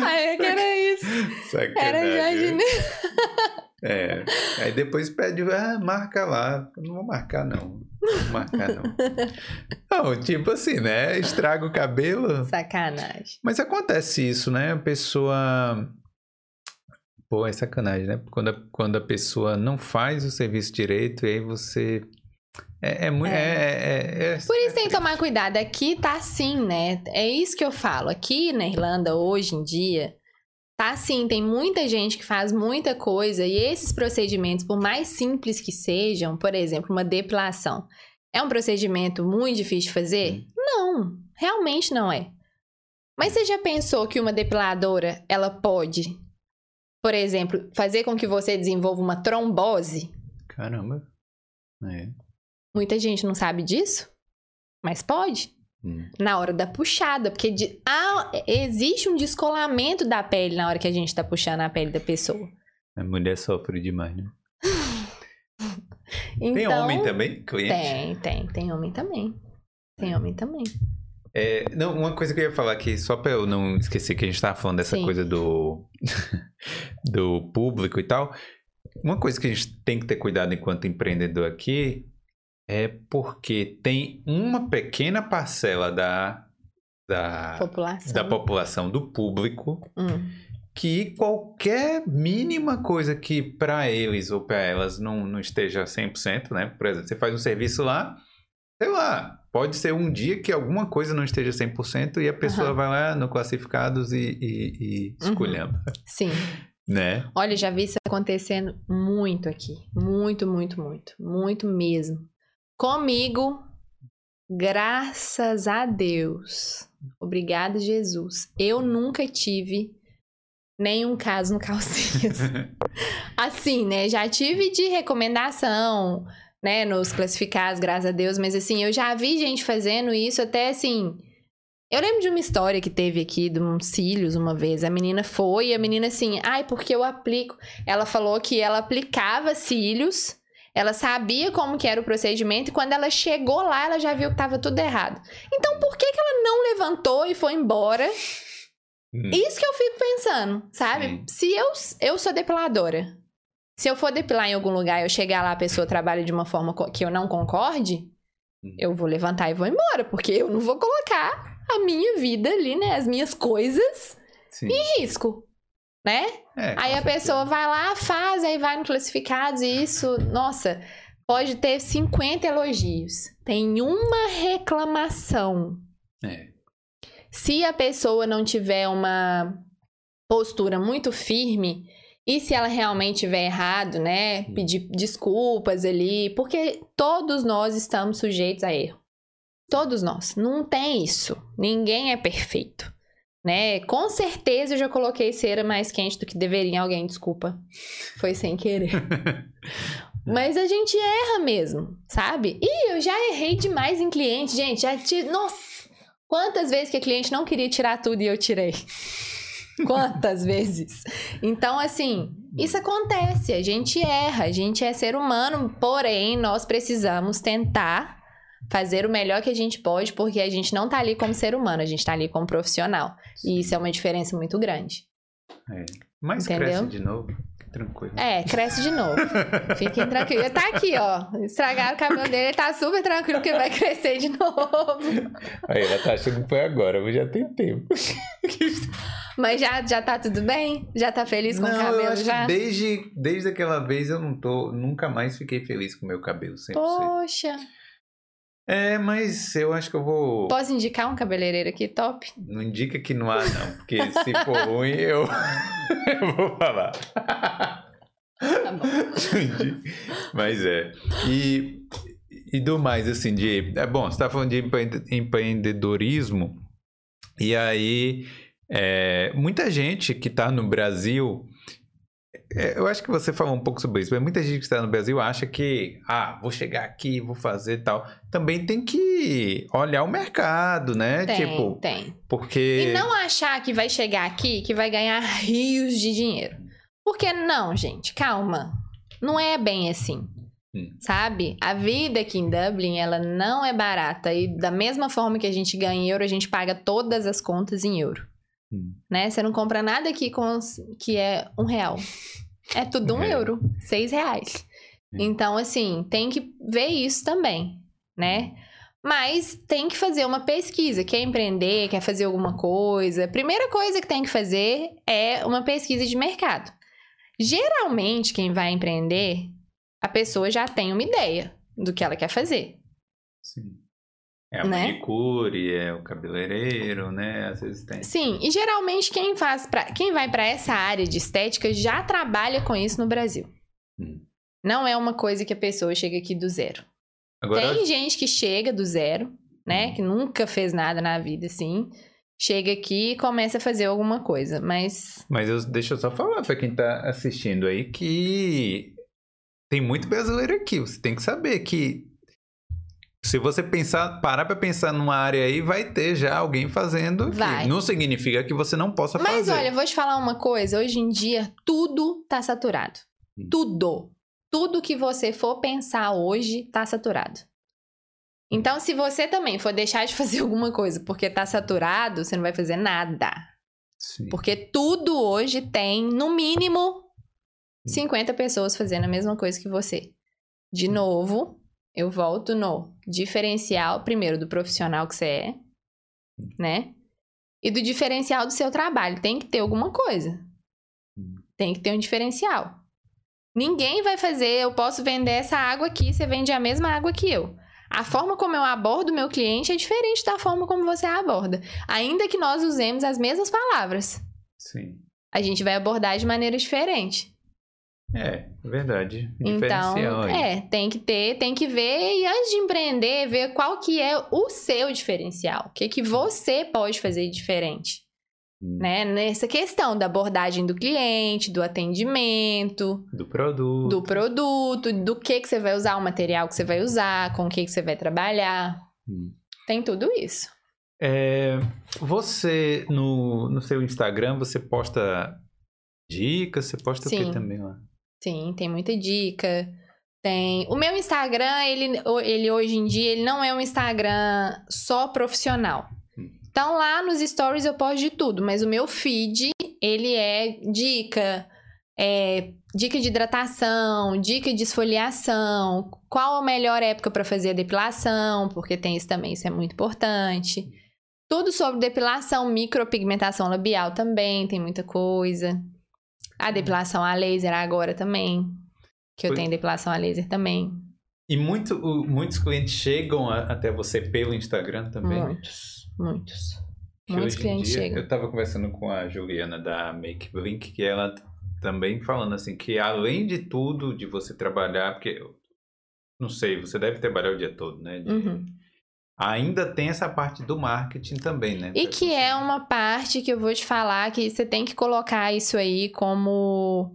Aí é que era isso. Sacanagem. Era jardineiro. É. Aí depois pede, ah, marca lá. Não vou marcar, não. Não vou marcar, não. Não, tipo assim, né? Estraga o cabelo. Sacanagem. Mas acontece isso, né? A pessoa. Pô, é sacanagem, né? Quando a, quando a pessoa não faz o serviço direito, e aí você. É, é muito. É. é- é- Por isso tem que tomar cuidado. Aqui tá assim, né? É isso que eu falo. Aqui na Irlanda, hoje em dia, tá assim. Tem muita gente que faz muita coisa. E esses procedimentos, por mais simples que sejam, por exemplo, uma depilação, é um procedimento muito difícil de fazer? Não, realmente não é. Mas você já pensou que uma depiladora, ela pode, por exemplo, fazer com que você desenvolva uma trombose? Caramba. É. Muita gente não sabe disso, mas pode. Hum. Na hora da puxada, porque de- ah, existe um descolamento da pele na hora que a gente tá puxando a pele da pessoa. A mulher sofre demais, né? Então, Tem homem também, cliente? Tem, tem. Tem homem também. Tem homem também. É, não, uma coisa que eu ia falar aqui, só pra eu não esquecer que a gente tava falando dessa Sim. coisa do, do público e tal. Uma coisa que a gente tem que ter cuidado enquanto empreendedor aqui é porque tem uma pequena parcela da, da, População. da população, do público, Hum, que qualquer mínima coisa que pra eles ou pra elas não, não esteja 100%, né? Por exemplo, você faz um serviço lá, sei lá, pode ser um dia que alguma coisa não esteja 100% e a pessoa Aham. vai lá no classificados e, e, e Uhum. escolhendo, sim. né? Olha, já vi isso acontecendo muito aqui. Muito, muito, muito. Muito mesmo. Comigo, graças a Deus. Obrigada, Jesus. Eu nunca tive nenhum caso no calcinhas. assim, né? Já tive de recomendação, né? Nos classificados, graças a Deus. Mas assim, eu já vi gente fazendo isso até assim. Eu lembro de uma história que teve aqui de uns cílios uma vez. A menina foi e a menina assim, ai, porque eu aplico. Ela falou que ela aplicava cílios, ela sabia como que era o procedimento e quando ela chegou lá, ela já viu que tava tudo errado. Então, por que que ela não levantou e foi embora? Hum. Isso que eu fico pensando, sabe? Se eu, eu sou depiladora, se eu for depilar em algum lugar e eu chegar lá, a pessoa trabalha de uma forma que eu não concorde, Hum. eu vou levantar e vou embora, porque eu não vou colocar a minha vida ali, né? As minhas coisas Sim. em risco, né? É, Aí a pessoa vai lá, faz, aí vai no classificados e isso, nossa, pode ter 50 elogios. Tem uma reclamação. É. Se a pessoa não tiver uma postura muito firme e se ela realmente tiver errado, né, pedir desculpas ali, porque todos nós estamos sujeitos a erro. Todos nós. Não tem isso. Ninguém é perfeito. Né? Com certeza eu já coloquei cera mais quente do que deveria alguém, desculpa. Foi sem querer. Mas a gente erra mesmo, sabe? E eu já errei demais em cliente, gente. Já tive. Nossa! Quantas vezes que a cliente não queria tirar tudo e eu tirei? Quantas vezes? Então, assim, isso acontece. A gente erra, a gente é ser humano, porém, nós precisamos tentar fazer o melhor que a gente pode, porque a gente não tá ali como ser humano, a gente tá ali como profissional. E isso é uma diferença muito grande. É. Mas Entendeu? cresce de novo. Tranquilo. É, cresce de novo. Fiquem tranquilos. Ele tá aqui, ó. Estragaram o cabelo dele, ele tá super tranquilo que vai crescer de novo. Aí ela tá achando que foi agora, mas já tem tempo. Mas já, já tá tudo bem? Já tá feliz com o eu cabelo acho já? que desde, desde aquela vez eu não tô. Nunca mais fiquei feliz com o meu cabelo, 100%. Poxa. É, mas eu acho que eu vou. Posso indicar um cabeleireiro aqui top? Não indica que não há, não. Porque se for ruim, eu, eu vou falar. Tá bom. Mas é. E, e do mais, assim, de. É bom, você tá falando de empre- empreendedorismo. E aí, é, muita gente que tá no Brasil. É, Eu acho que você falou um pouco sobre isso, mas muita gente que está no Brasil acha que, ah, vou chegar aqui, vou fazer tal. Também tem que olhar o mercado, né? Tem, tipo, tem. porque. E não achar que vai chegar aqui, que vai ganhar rios de dinheiro. Porque não, gente, calma. Não é bem assim. Hum. Sabe? A vida aqui em Dublin, ela não é barata. E da mesma forma que a gente ganha em euro, a gente paga todas as contas em euro. Hum. Né? Você não compra nada aqui com que é um real. É tudo um É. euro. Seis reais. Então, assim, tem que ver isso também, né? Mas tem que fazer uma pesquisa. Quer empreender, quer fazer alguma coisa. Primeira coisa que tem que fazer é uma pesquisa de mercado. Geralmente, quem vai empreender, a pessoa já tem uma ideia do que ela quer fazer. É a Né? manicure, é o cabeleireiro, né? Às vezes tem. Sim, e geralmente quem faz pra, quem vai para essa área de estética já trabalha com isso no Brasil. Hum. Não é uma coisa que a pessoa chega aqui do zero. Agora, Tem gente que chega do zero, né? Hum. Que nunca fez nada na vida, assim. chega aqui e começa a fazer alguma coisa, mas Mas eu, deixa eu só falar pra quem tá assistindo aí que tem muito brasileiro aqui. Você tem que saber que se você pensar, parar pra pensar numa área aí, vai ter já alguém fazendo. Vai. Não significa que você não possa Mas fazer. olha, eu vou te falar uma coisa. Hoje em dia, tudo tá saturado. Hum. Tudo. Tudo que você for pensar hoje tá saturado. Então, se você também for deixar de fazer alguma coisa porque tá saturado, você não vai fazer nada. Sim. Porque tudo hoje tem, no mínimo, 50 pessoas fazendo a mesma coisa que você. De novo, eu volto no diferencial, primeiro, do profissional que você é, né? E do diferencial do seu trabalho. Tem que ter alguma coisa. Tem que ter um diferencial. Ninguém vai fazer, eu posso vender essa água aqui, você vende a mesma água que eu. A forma como eu abordo o meu cliente é diferente da forma como você a aborda. Ainda que nós usemos as mesmas palavras, Sim. a gente vai abordar de maneira diferente. É, verdade. Então, é, tem que ter, tem que ver e antes de empreender, ver qual que é o seu diferencial, o que que você pode fazer diferente, Hum. né? Nessa questão da abordagem do cliente, do atendimento, Do produto. do produto, do que que você vai usar, o material que você vai usar, com o que que você vai trabalhar. Hum. Tem tudo isso. É, você, no, no seu Instagram, você posta dicas? Você posta o Sim. que também lá? Sim, tem muita dica. Tem. O meu Instagram, ele, ele hoje em dia, ele não é um Instagram só profissional. Hum. Então lá nos stories eu posto de tudo, mas o meu feed, ele é dica, é, dica de hidratação, dica de esfoliação, qual a melhor época para fazer a depilação, porque tem isso também, isso é muito importante. Tudo sobre depilação, micropigmentação labial também, tem muita coisa. A depilação a laser agora também. Que eu Foi- tenho depilação a laser também. E muito, muitos clientes chegam a- até você pelo Instagram também? Muitos, muitos. Que Muitos clientes dia, chegam. Eu tava conversando com a Juliana da Make Blink, que ela também falando assim, que além de tudo, de você trabalhar, porque, eu não sei, você deve trabalhar o dia todo, né? De- Uhum. Ainda tem essa parte do marketing também, né? E que é uma parte que eu vou te falar que você tem que colocar isso aí como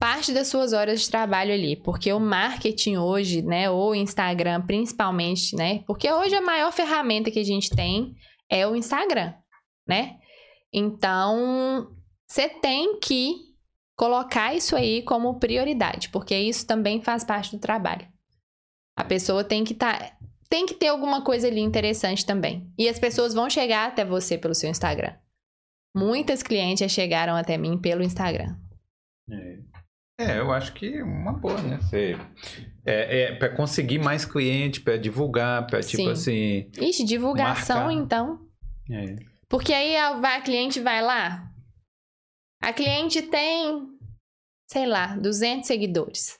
parte das suas horas de trabalho ali, porque o marketing hoje, né, ou Instagram principalmente, né, porque hoje a maior ferramenta que a gente tem é o Instagram, né? Então, você tem que colocar isso aí como prioridade, porque isso também faz parte do trabalho. A pessoa tem que estar tem que ter alguma coisa ali interessante também. E as pessoas vão chegar até você pelo seu Instagram. Muitas clientes já chegaram até mim pelo Instagram. É. É, eu acho que uma boa, né? Você, é, é para conseguir mais cliente, para divulgar, para tipo Sim. assim. Ixi, divulgação Marcar. então. é. Porque aí a, a cliente vai lá. A cliente tem, sei lá, 200 seguidores.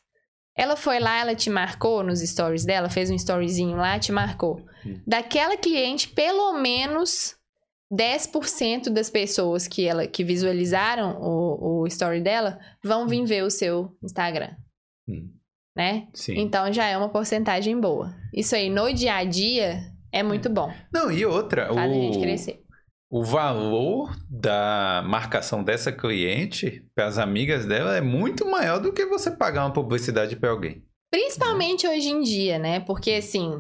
Ela foi lá, ela te marcou nos stories dela, fez um storyzinho lá, te marcou. Hum. Daquela cliente, pelo menos 10% das pessoas que ela que visualizaram o, o story dela vão vir ver o seu Instagram, Hum, né? Sim. Então já é uma porcentagem boa. Isso aí no dia a dia é muito bom. Não, e outra, Faz a gente o, crescer. O valor da marcação dessa cliente para as amigas dela é muito maior do que você pagar uma publicidade para alguém. Principalmente hoje em dia, né? Porque assim,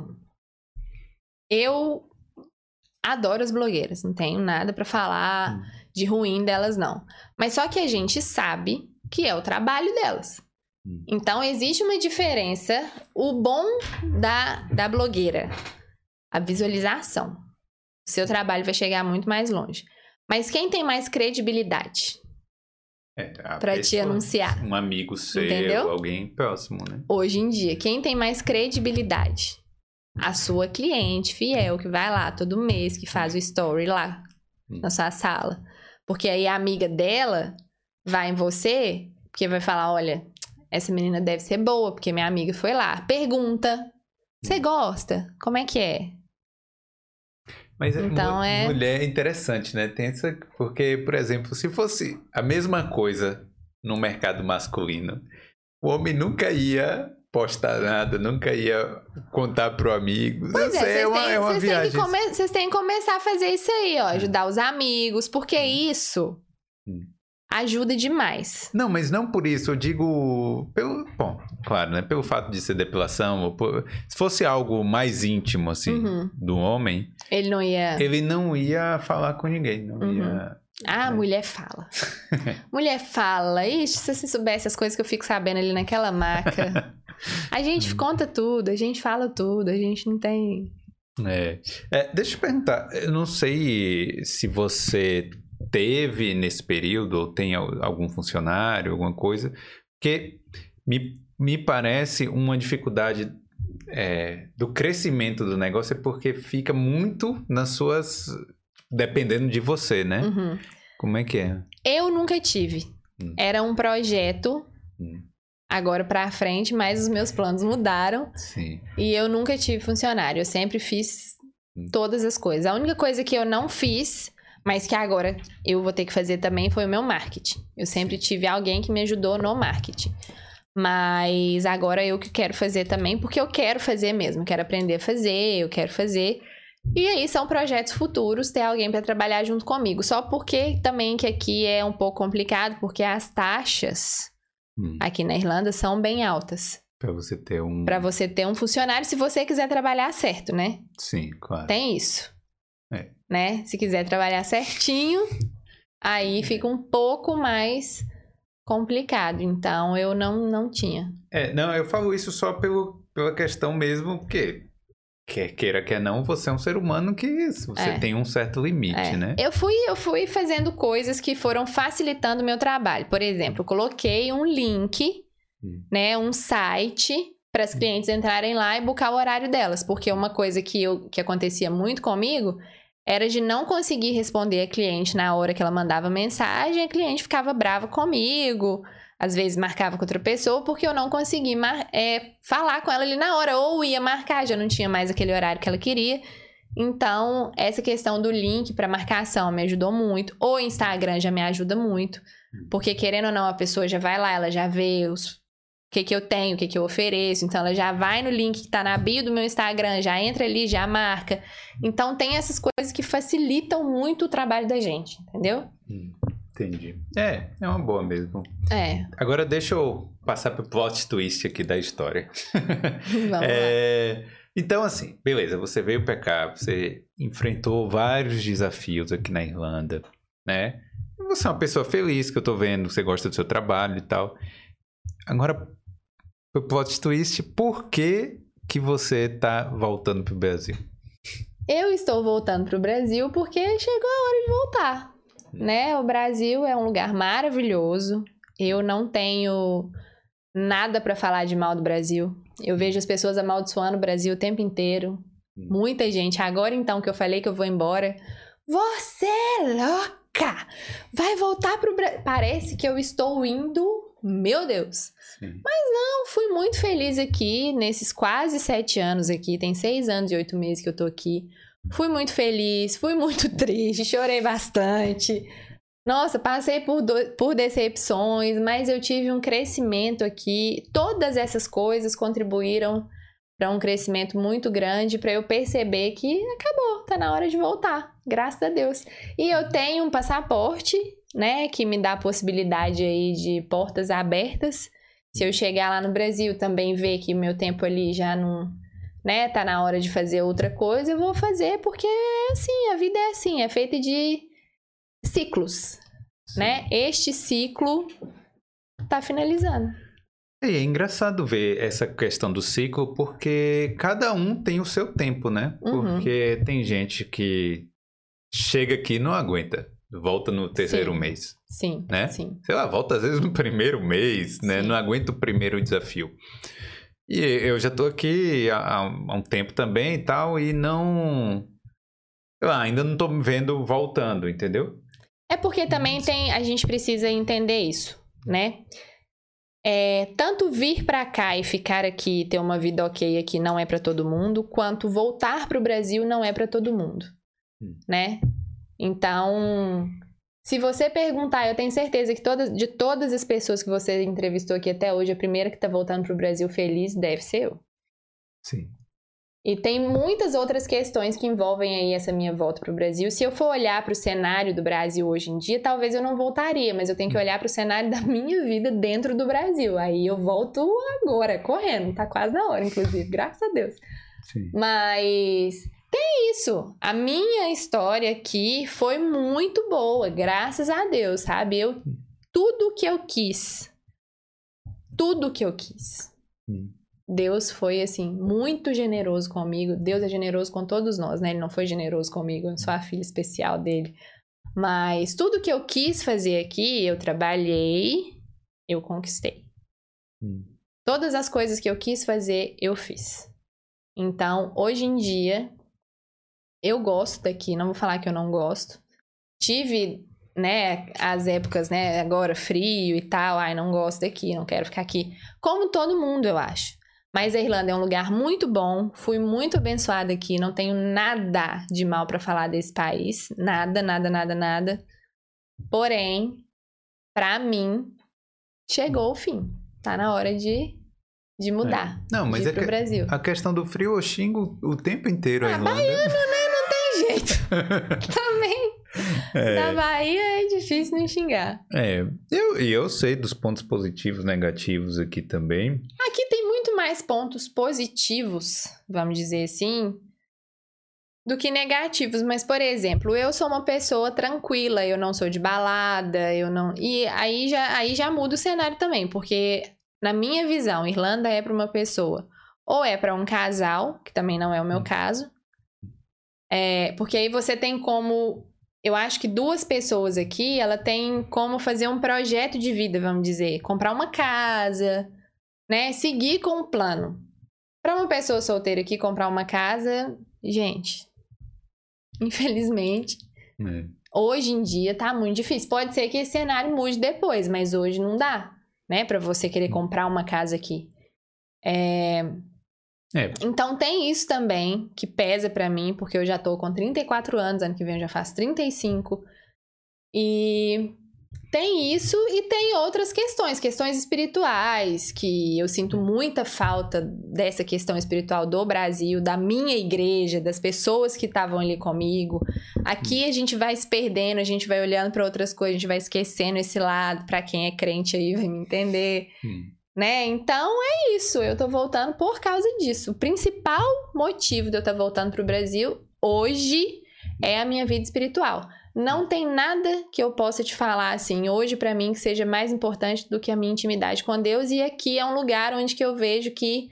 eu adoro as blogueiras, não tenho nada pra falar Hum. de ruim delas não. Mas só que a gente sabe que é o trabalho delas. Hum. Então existe uma diferença, o bom da da blogueira, a visualização. Seu trabalho vai chegar muito mais longe. Mas quem tem mais credibilidade? É, a Pra te anunciar. Um amigo seu, Entendeu? alguém próximo, né? hoje em dia, quem tem mais credibilidade? A sua cliente fiel que vai lá todo mês, que faz o story lá Hum. na sua sala. Porque aí a amiga dela vai em você, porque vai falar: olha, essa menina deve ser boa, porque minha amiga foi lá. Pergunta: você gosta? Como é que é? Mas é Então, é- mulher é interessante, né? Tem essa, porque, por exemplo, se fosse a mesma coisa no mercado masculino, o homem nunca ia postar nada, nunca ia contar pro amigo. Pois é, sei, é uma, têm, é uma vocês têm viagem. que come- vocês têm que começar a fazer isso aí, ó. Ajudar os amigos, porque isso Hum. Ajuda demais. Não, mas não por isso, eu digo pelo, bom, claro, né, pelo fato de ser depilação, por- se fosse algo mais íntimo assim Uhum. do homem, Ele não ia. ele não ia falar com ninguém, não Uhum. ia. Ah, É. mulher fala. mulher fala. Ixi, se você soubesse as coisas que eu fico sabendo ali naquela maca. A gente conta tudo, a gente fala tudo, a gente não tem. É. É, deixa eu perguntar, eu não sei se você teve nesse período ou tem al- algum funcionário, alguma coisa, porque me, me parece uma dificuldade é, do crescimento do negócio é porque fica muito nas suas. dependendo de você, né? Uhum. Como é que é? Eu nunca tive. Hum. Era um projeto. Hum. Agora pra frente, mas os meus planos mudaram. Sim. E eu nunca tive funcionário. Eu sempre fiz Hum. todas as coisas. A única coisa que eu não fiz, mas que agora eu vou ter que fazer também, foi o meu marketing. Eu sempre tive alguém que me ajudou no marketing. Mas agora eu que quero fazer também, porque eu quero fazer mesmo. Quero aprender a fazer, eu quero fazer. E aí são projetos futuros ter alguém para trabalhar junto comigo. Só porque também que aqui é um pouco complicado, porque as taxas Hum. aqui na Irlanda são bem altas. Pra você ter um. Pra você ter um funcionário, se você quiser trabalhar certo, né? Sim, claro. Tem isso. É. Né? Se quiser trabalhar certinho, aí fica um pouco mais complicado. Então, eu não, não tinha. É, não, eu falo isso só pelo, pela questão mesmo, porque quer queira, quer não, você é um ser humano que você É. tem um certo limite, É. né? Eu fui, eu fui fazendo coisas que foram facilitando o meu trabalho. Por exemplo, coloquei um link, Hum. né, um site para as clientes entrarem lá e buscar o horário delas, porque uma coisa que eu que acontecia muito comigo era de não conseguir responder a cliente na hora que ela mandava mensagem, a cliente ficava brava comigo, às vezes marcava com outra pessoa porque eu não consegui é, falar com ela ali na hora, ou ia marcar, já não tinha mais aquele horário que ela queria. Então, essa questão do link para marcação me ajudou muito. O Instagram já me ajuda muito. Porque, querendo ou não, a pessoa já vai lá, ela já vê os, que, que eu tenho, o que, que eu ofereço. Então, ela já vai no link que tá na bio do meu Instagram, já entra ali, já marca. Então, tem essas coisas que facilitam muito o trabalho da gente, entendeu? Hum, Entendi. É, é uma boa mesmo. É, Agora deixa eu passar pro plot twist aqui da história. vamos lá. É, Então, assim, beleza, você veio pra cá, você enfrentou vários desafios aqui na Irlanda, né? Você é uma pessoa feliz, que eu tô vendo, você gosta do seu trabalho e tal. Agora, o plot twist, por que que você tá voltando pro Brasil? Eu estou voltando para o Brasil porque chegou a hora de voltar, né? O Brasil é um lugar maravilhoso. Eu não tenho nada para falar de mal do Brasil. Eu vejo as pessoas amaldiçoando o Brasil o tempo inteiro. Hum. Muita gente. Agora então que eu falei que eu vou embora, você é louca! Vai voltar pro Brasil. Parece que eu estou indo. Meu Deus! Sim. Eu fui muito feliz aqui, nesses quase sete anos aqui. Tem seis anos e oito meses que eu tô aqui. Fui muito feliz, fui muito triste, chorei bastante. Nossa, passei por, do- por decepções, mas eu tive um crescimento aqui. Todas essas coisas contribuíram para um crescimento muito grande, para eu perceber que acabou, tá na hora de voltar, graças a Deus. E eu tenho um passaporte, né, que me dá a possibilidade aí de portas abertas. Se eu chegar lá no Brasil também ver que meu tempo ali já não, né, tá na hora de fazer outra coisa, eu vou fazer porque é assim, a vida é assim, é feita de ciclos, né? Este ciclo tá finalizando. E é engraçado ver essa questão do ciclo, porque cada um tem o seu tempo, né? Uhum. Porque tem gente que chega aqui e não aguenta, volta no terceiro Sim. mês. Sim, Né? sim. Sei lá, volta às vezes no primeiro mês, né? Sim. Não aguenta o primeiro desafio. E eu já tô aqui há, há um tempo também e tal, e não. Sei lá, ainda não tô me vendo voltando, entendeu? É porque também tem, a gente precisa entender isso, né? É, tanto vir pra cá e ficar aqui, ter uma vida ok aqui não é pra todo mundo, quanto voltar pro Brasil não é pra todo mundo, Hum. né? Então, Se você perguntar, eu tenho certeza que todas, de todas as pessoas que você entrevistou aqui até hoje, a primeira que tá voltando pro Brasil feliz deve ser eu. Sim. E tem muitas outras questões que envolvem aí essa minha volta para o Brasil. Se eu for olhar para o cenário do Brasil hoje em dia, talvez eu não voltaria, mas eu tenho que olhar para o cenário da minha vida dentro do Brasil. Aí eu volto agora, correndo. Tá quase na hora, inclusive, graças a Deus. Sim. Mas tem isso. A minha história aqui foi muito boa, graças a Deus, sabe? Eu tudo que eu quis. Tudo que eu quis. Hum. Deus foi, assim, muito generoso comigo. Deus é generoso com todos nós, né? Ele não foi generoso comigo, eu sou a filha especial dele. Mas tudo que eu quis fazer aqui, eu trabalhei, eu conquistei. Hum. Todas as coisas que eu quis fazer, eu fiz. Então, hoje em dia, eu gosto daqui, não vou falar que eu não gosto. Tive, né, as épocas, né, agora frio e tal, ai, não gosto daqui, não quero ficar aqui. Como todo mundo, eu acho. Mas a Irlanda é um lugar muito bom, fui muito abençoada aqui, não tenho nada de mal para falar desse país, nada, nada, nada, nada. Porém, para mim, chegou o fim. Tá na hora de, de mudar. É. Não, mas é pro que- Brasil. A questão do frio eu xingo o tempo inteiro a Ah, Irlanda. Tem jeito. Também. É. Na Bahia é difícil não xingar. É, eu, e eu sei dos pontos positivos, negativos aqui também. Aqui tem muito mais pontos positivos, vamos dizer assim, do que negativos. Mas, por exemplo, eu sou uma pessoa tranquila, eu não sou de balada, eu não. E aí já, aí já muda o cenário também, porque, na minha visão, Irlanda é para uma pessoa. Ou é para um casal, que também não é o meu caso. É, porque aí você tem como. Eu acho que duas pessoas aqui, ela tem como fazer um projeto de vida, vamos dizer. Comprar uma casa, né? Seguir com o plano. Para uma pessoa solteira aqui comprar uma casa, gente, infelizmente, É. hoje em dia tá muito difícil. Pode ser que esse cenário mude depois, mas hoje não dá, né, para você querer comprar uma casa aqui. É, É, então tem isso também que pesa pra mim, porque eu já tô com 34 anos, ano que vem eu já faço 35. E tem isso e tem outras questões, questões espirituais, que eu sinto muita falta dessa questão espiritual do Brasil, da minha igreja, das pessoas que estavam ali comigo. Aqui a gente vai se perdendo, a gente vai olhando pra outras coisas, a gente vai esquecendo esse lado, pra quem é crente aí vai me entender hum, né? Então é isso, eu tô voltando por causa disso. O principal motivo de eu estar voltando pro Brasil hoje é a minha vida espiritual. Não tem nada que eu possa te falar assim hoje pra mim que seja mais importante do que a minha intimidade com Deus e aqui é um lugar onde que eu vejo que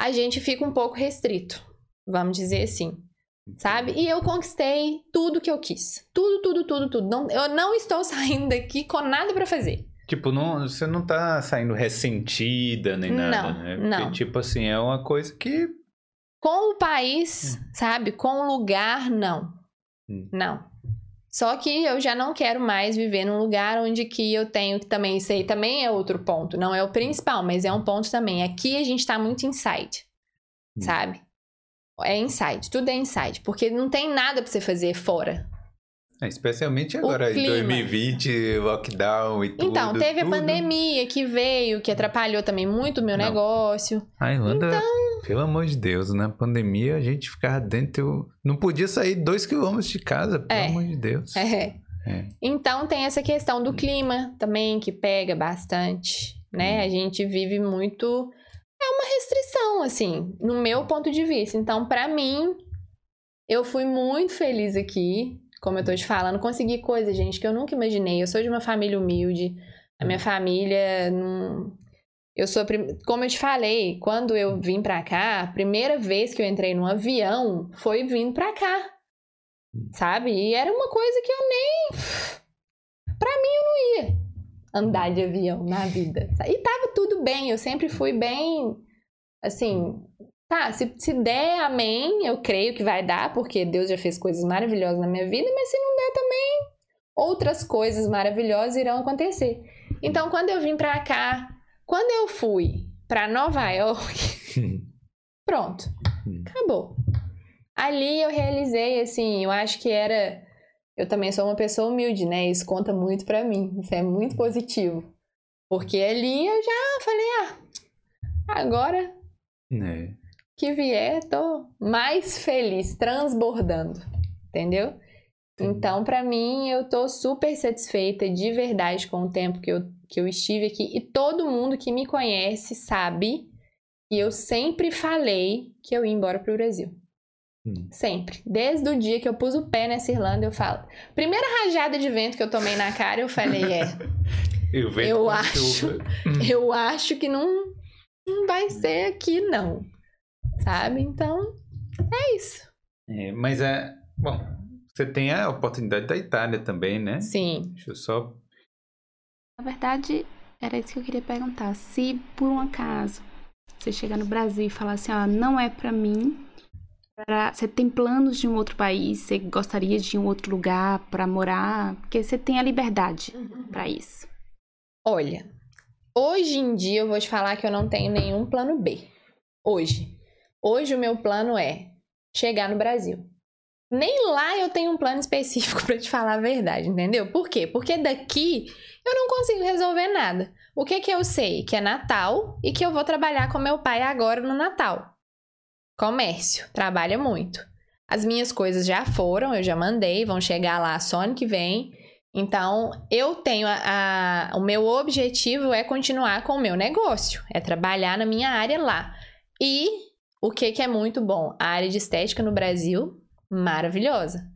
a gente fica um pouco restrito, vamos dizer assim. Sabe? E eu conquistei tudo que eu quis. Tudo, tudo, tudo, tudo. Não, eu não estou saindo daqui com nada pra fazer. Tipo, não, você não tá saindo ressentida nem nada, Não, né? não. Porque, tipo assim, é uma coisa que. Com o país, sabe? Com o lugar, não. Hum. Não. Só que eu já não quero mais viver num lugar onde que eu tenho que também sei, também é outro ponto. Não é o principal, mas é um ponto também. Aqui a gente tá muito inside, Hum. sabe? É inside, tudo é inside, porque não tem nada pra você fazer fora. É, especialmente agora em clima. 2020, lockdown e tudo. então, teve tudo. a pandemia que veio, que atrapalhou também muito o meu Não. negócio. A Irlanda, Então pelo amor de Deus, na pandemia a gente ficava dentro. Não podia sair dois quilômetros de casa, pelo É. amor de Deus. É. É. Então tem essa questão do clima também que pega bastante, né? Hum. A gente vive muito é uma restrição assim, no meu ponto de vista. Então, pra mim, eu fui muito feliz aqui, como eu tô te falando, consegui coisas, gente, que eu nunca imaginei. Eu sou de uma família humilde. A minha família não eu sou, prim- como eu te falei, quando eu vim pra cá, a primeira vez que eu entrei num avião foi vindo pra cá. Sabe? E era uma coisa que eu nem. Pra mim, eu não ia andar de avião na vida. E tava tudo bem, eu sempre fui bem. Assim. Tá, se, se der, amém, eu creio que vai dar, porque Deus já fez coisas maravilhosas na minha vida, mas se não der também, outras coisas maravilhosas irão acontecer. Então, quando eu vim pra cá, quando eu fui pra Nova York, pronto, Hum. acabou. Ali eu realizei, assim, eu acho que era eu também sou uma pessoa humilde, né? Isso conta muito pra mim. Isso é muito positivo. Porque ali eu já falei, ah, agora É. que vier, tô mais feliz, transbordando. Entendeu? Então, pra mim, eu tô super satisfeita de verdade com o tempo que eu, que eu estive aqui. E todo mundo que me conhece sabe que eu sempre falei que eu ia embora pro Brasil. Hum. Sempre. Desde o dia que eu pus o pé nessa Irlanda, eu falo. Primeira rajada de vento que eu tomei na cara, eu falei, é, Eu acho. chuva. eu acho que não, não vai ser aqui, não. Sabe? Então, é isso. É, mas é. Bom, você tem a oportunidade da Itália também, né? Sim. Deixa eu só. Na verdade, era isso que eu queria perguntar. Se por um acaso você chegar no Brasil e falar assim, ó, não é pra mim, pra- você tem planos de um outro país, você gostaria de um outro lugar pra morar, porque você tem a liberdade pra isso. Olha, hoje em dia eu vou te falar que eu não tenho nenhum plano B. Hoje. Hoje o meu plano é chegar no Brasil. Nem lá eu tenho um plano específico pra te falar a verdade, entendeu? Por quê? Porque daqui eu não consigo resolver nada. O que que eu sei? Que é Natal e que eu vou trabalhar com meu pai agora no Natal. Comércio, trabalha muito. As minhas coisas já foram, eu já mandei, vão chegar lá só ano que vem. Então, eu tenho a, a- o meu objetivo é continuar com o meu negócio, é trabalhar na minha área lá. E o que que é muito bom? A área de estética no Brasil, maravilhosa.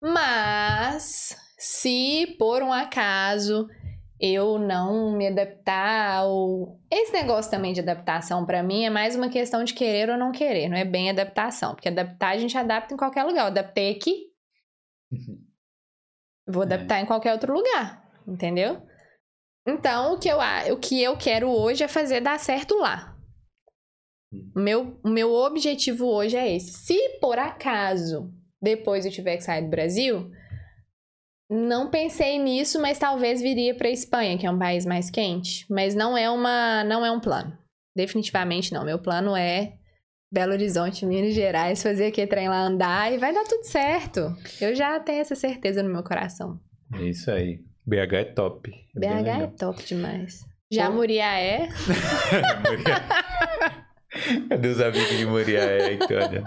Mas se por um acaso eu não me adaptar ao esse negócio também de adaptação pra mim é mais uma questão de querer ou não querer, não é bem adaptação, porque adaptar a gente adapta em qualquer lugar. Eu adaptei aqui, Vou É. adaptar em qualquer outro lugar, entendeu? Então, o que eu, o que eu quero hoje é fazer dar certo lá. O meu, meu objetivo hoje é esse. Se por acaso depois eu tiver que sair do Brasil, não pensei nisso, mas talvez viria para Espanha, que é um país mais quente. Mas não é uma, não é um plano. Definitivamente não. Meu plano é Belo Horizonte, Minas Gerais, fazer aquele trem lá andar e vai dar tudo certo. Eu já tenho essa certeza no meu coração. É isso aí. BH é top. É BH é top demais. Já. Muriaé, Cadê os amigos de aí, cara?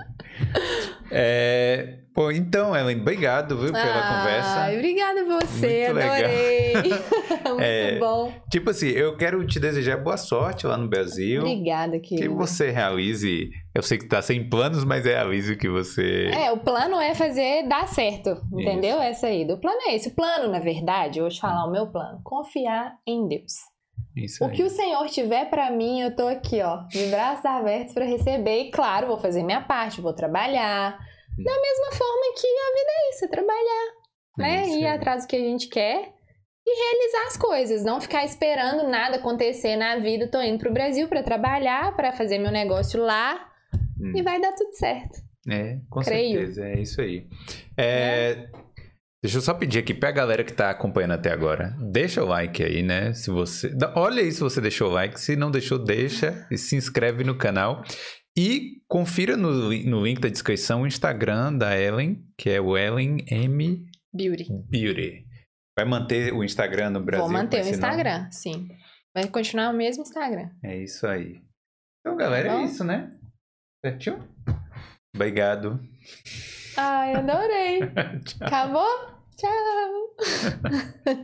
É, pô, então, Ellen, obrigado, viu, pela Ai, conversa. Obrigada a você, Muito adorei. Muito É, bom. Tipo assim, eu quero te desejar boa sorte lá no Brasil. Obrigada, Que querido. você realize. Eu sei que tá sem planos, mas realize o que você. É, o plano é fazer dar certo, entendeu? Essa aí. O plano é esse. O plano, na verdade, eu vou te falar o meu plano. Confiar em Deus. Isso O aí. que o Senhor tiver pra mim, eu tô aqui, ó, de braços abertos pra receber. E claro, vou fazer minha parte, vou trabalhar. Da mesma forma que a vida é isso, é trabalhar, né? Isso Ir atrás do que a gente quer e realizar as coisas, não ficar esperando nada acontecer na vida. Tô indo pro Brasil pra trabalhar, pra fazer meu negócio lá Hum. e vai dar tudo certo. É, com Creio. certeza, é isso aí. É, Deixa eu só pedir aqui pra galera que tá acompanhando até agora, deixa o like aí, né? Se você, olha aí se você deixou o like, se não deixou, deixa e se inscreve no canal e confira no, no link da descrição o Instagram da Ellen, que é o Ellen M Beauty. Beauty. Vai manter o Instagram no Brasil? Vou manter o esse nome? Instagram, sim. Vai continuar o mesmo Instagram. É isso aí. Então, galera, Tá é isso, né? Certinho? Obrigado. Ai, adorei. Acabou? Ciao.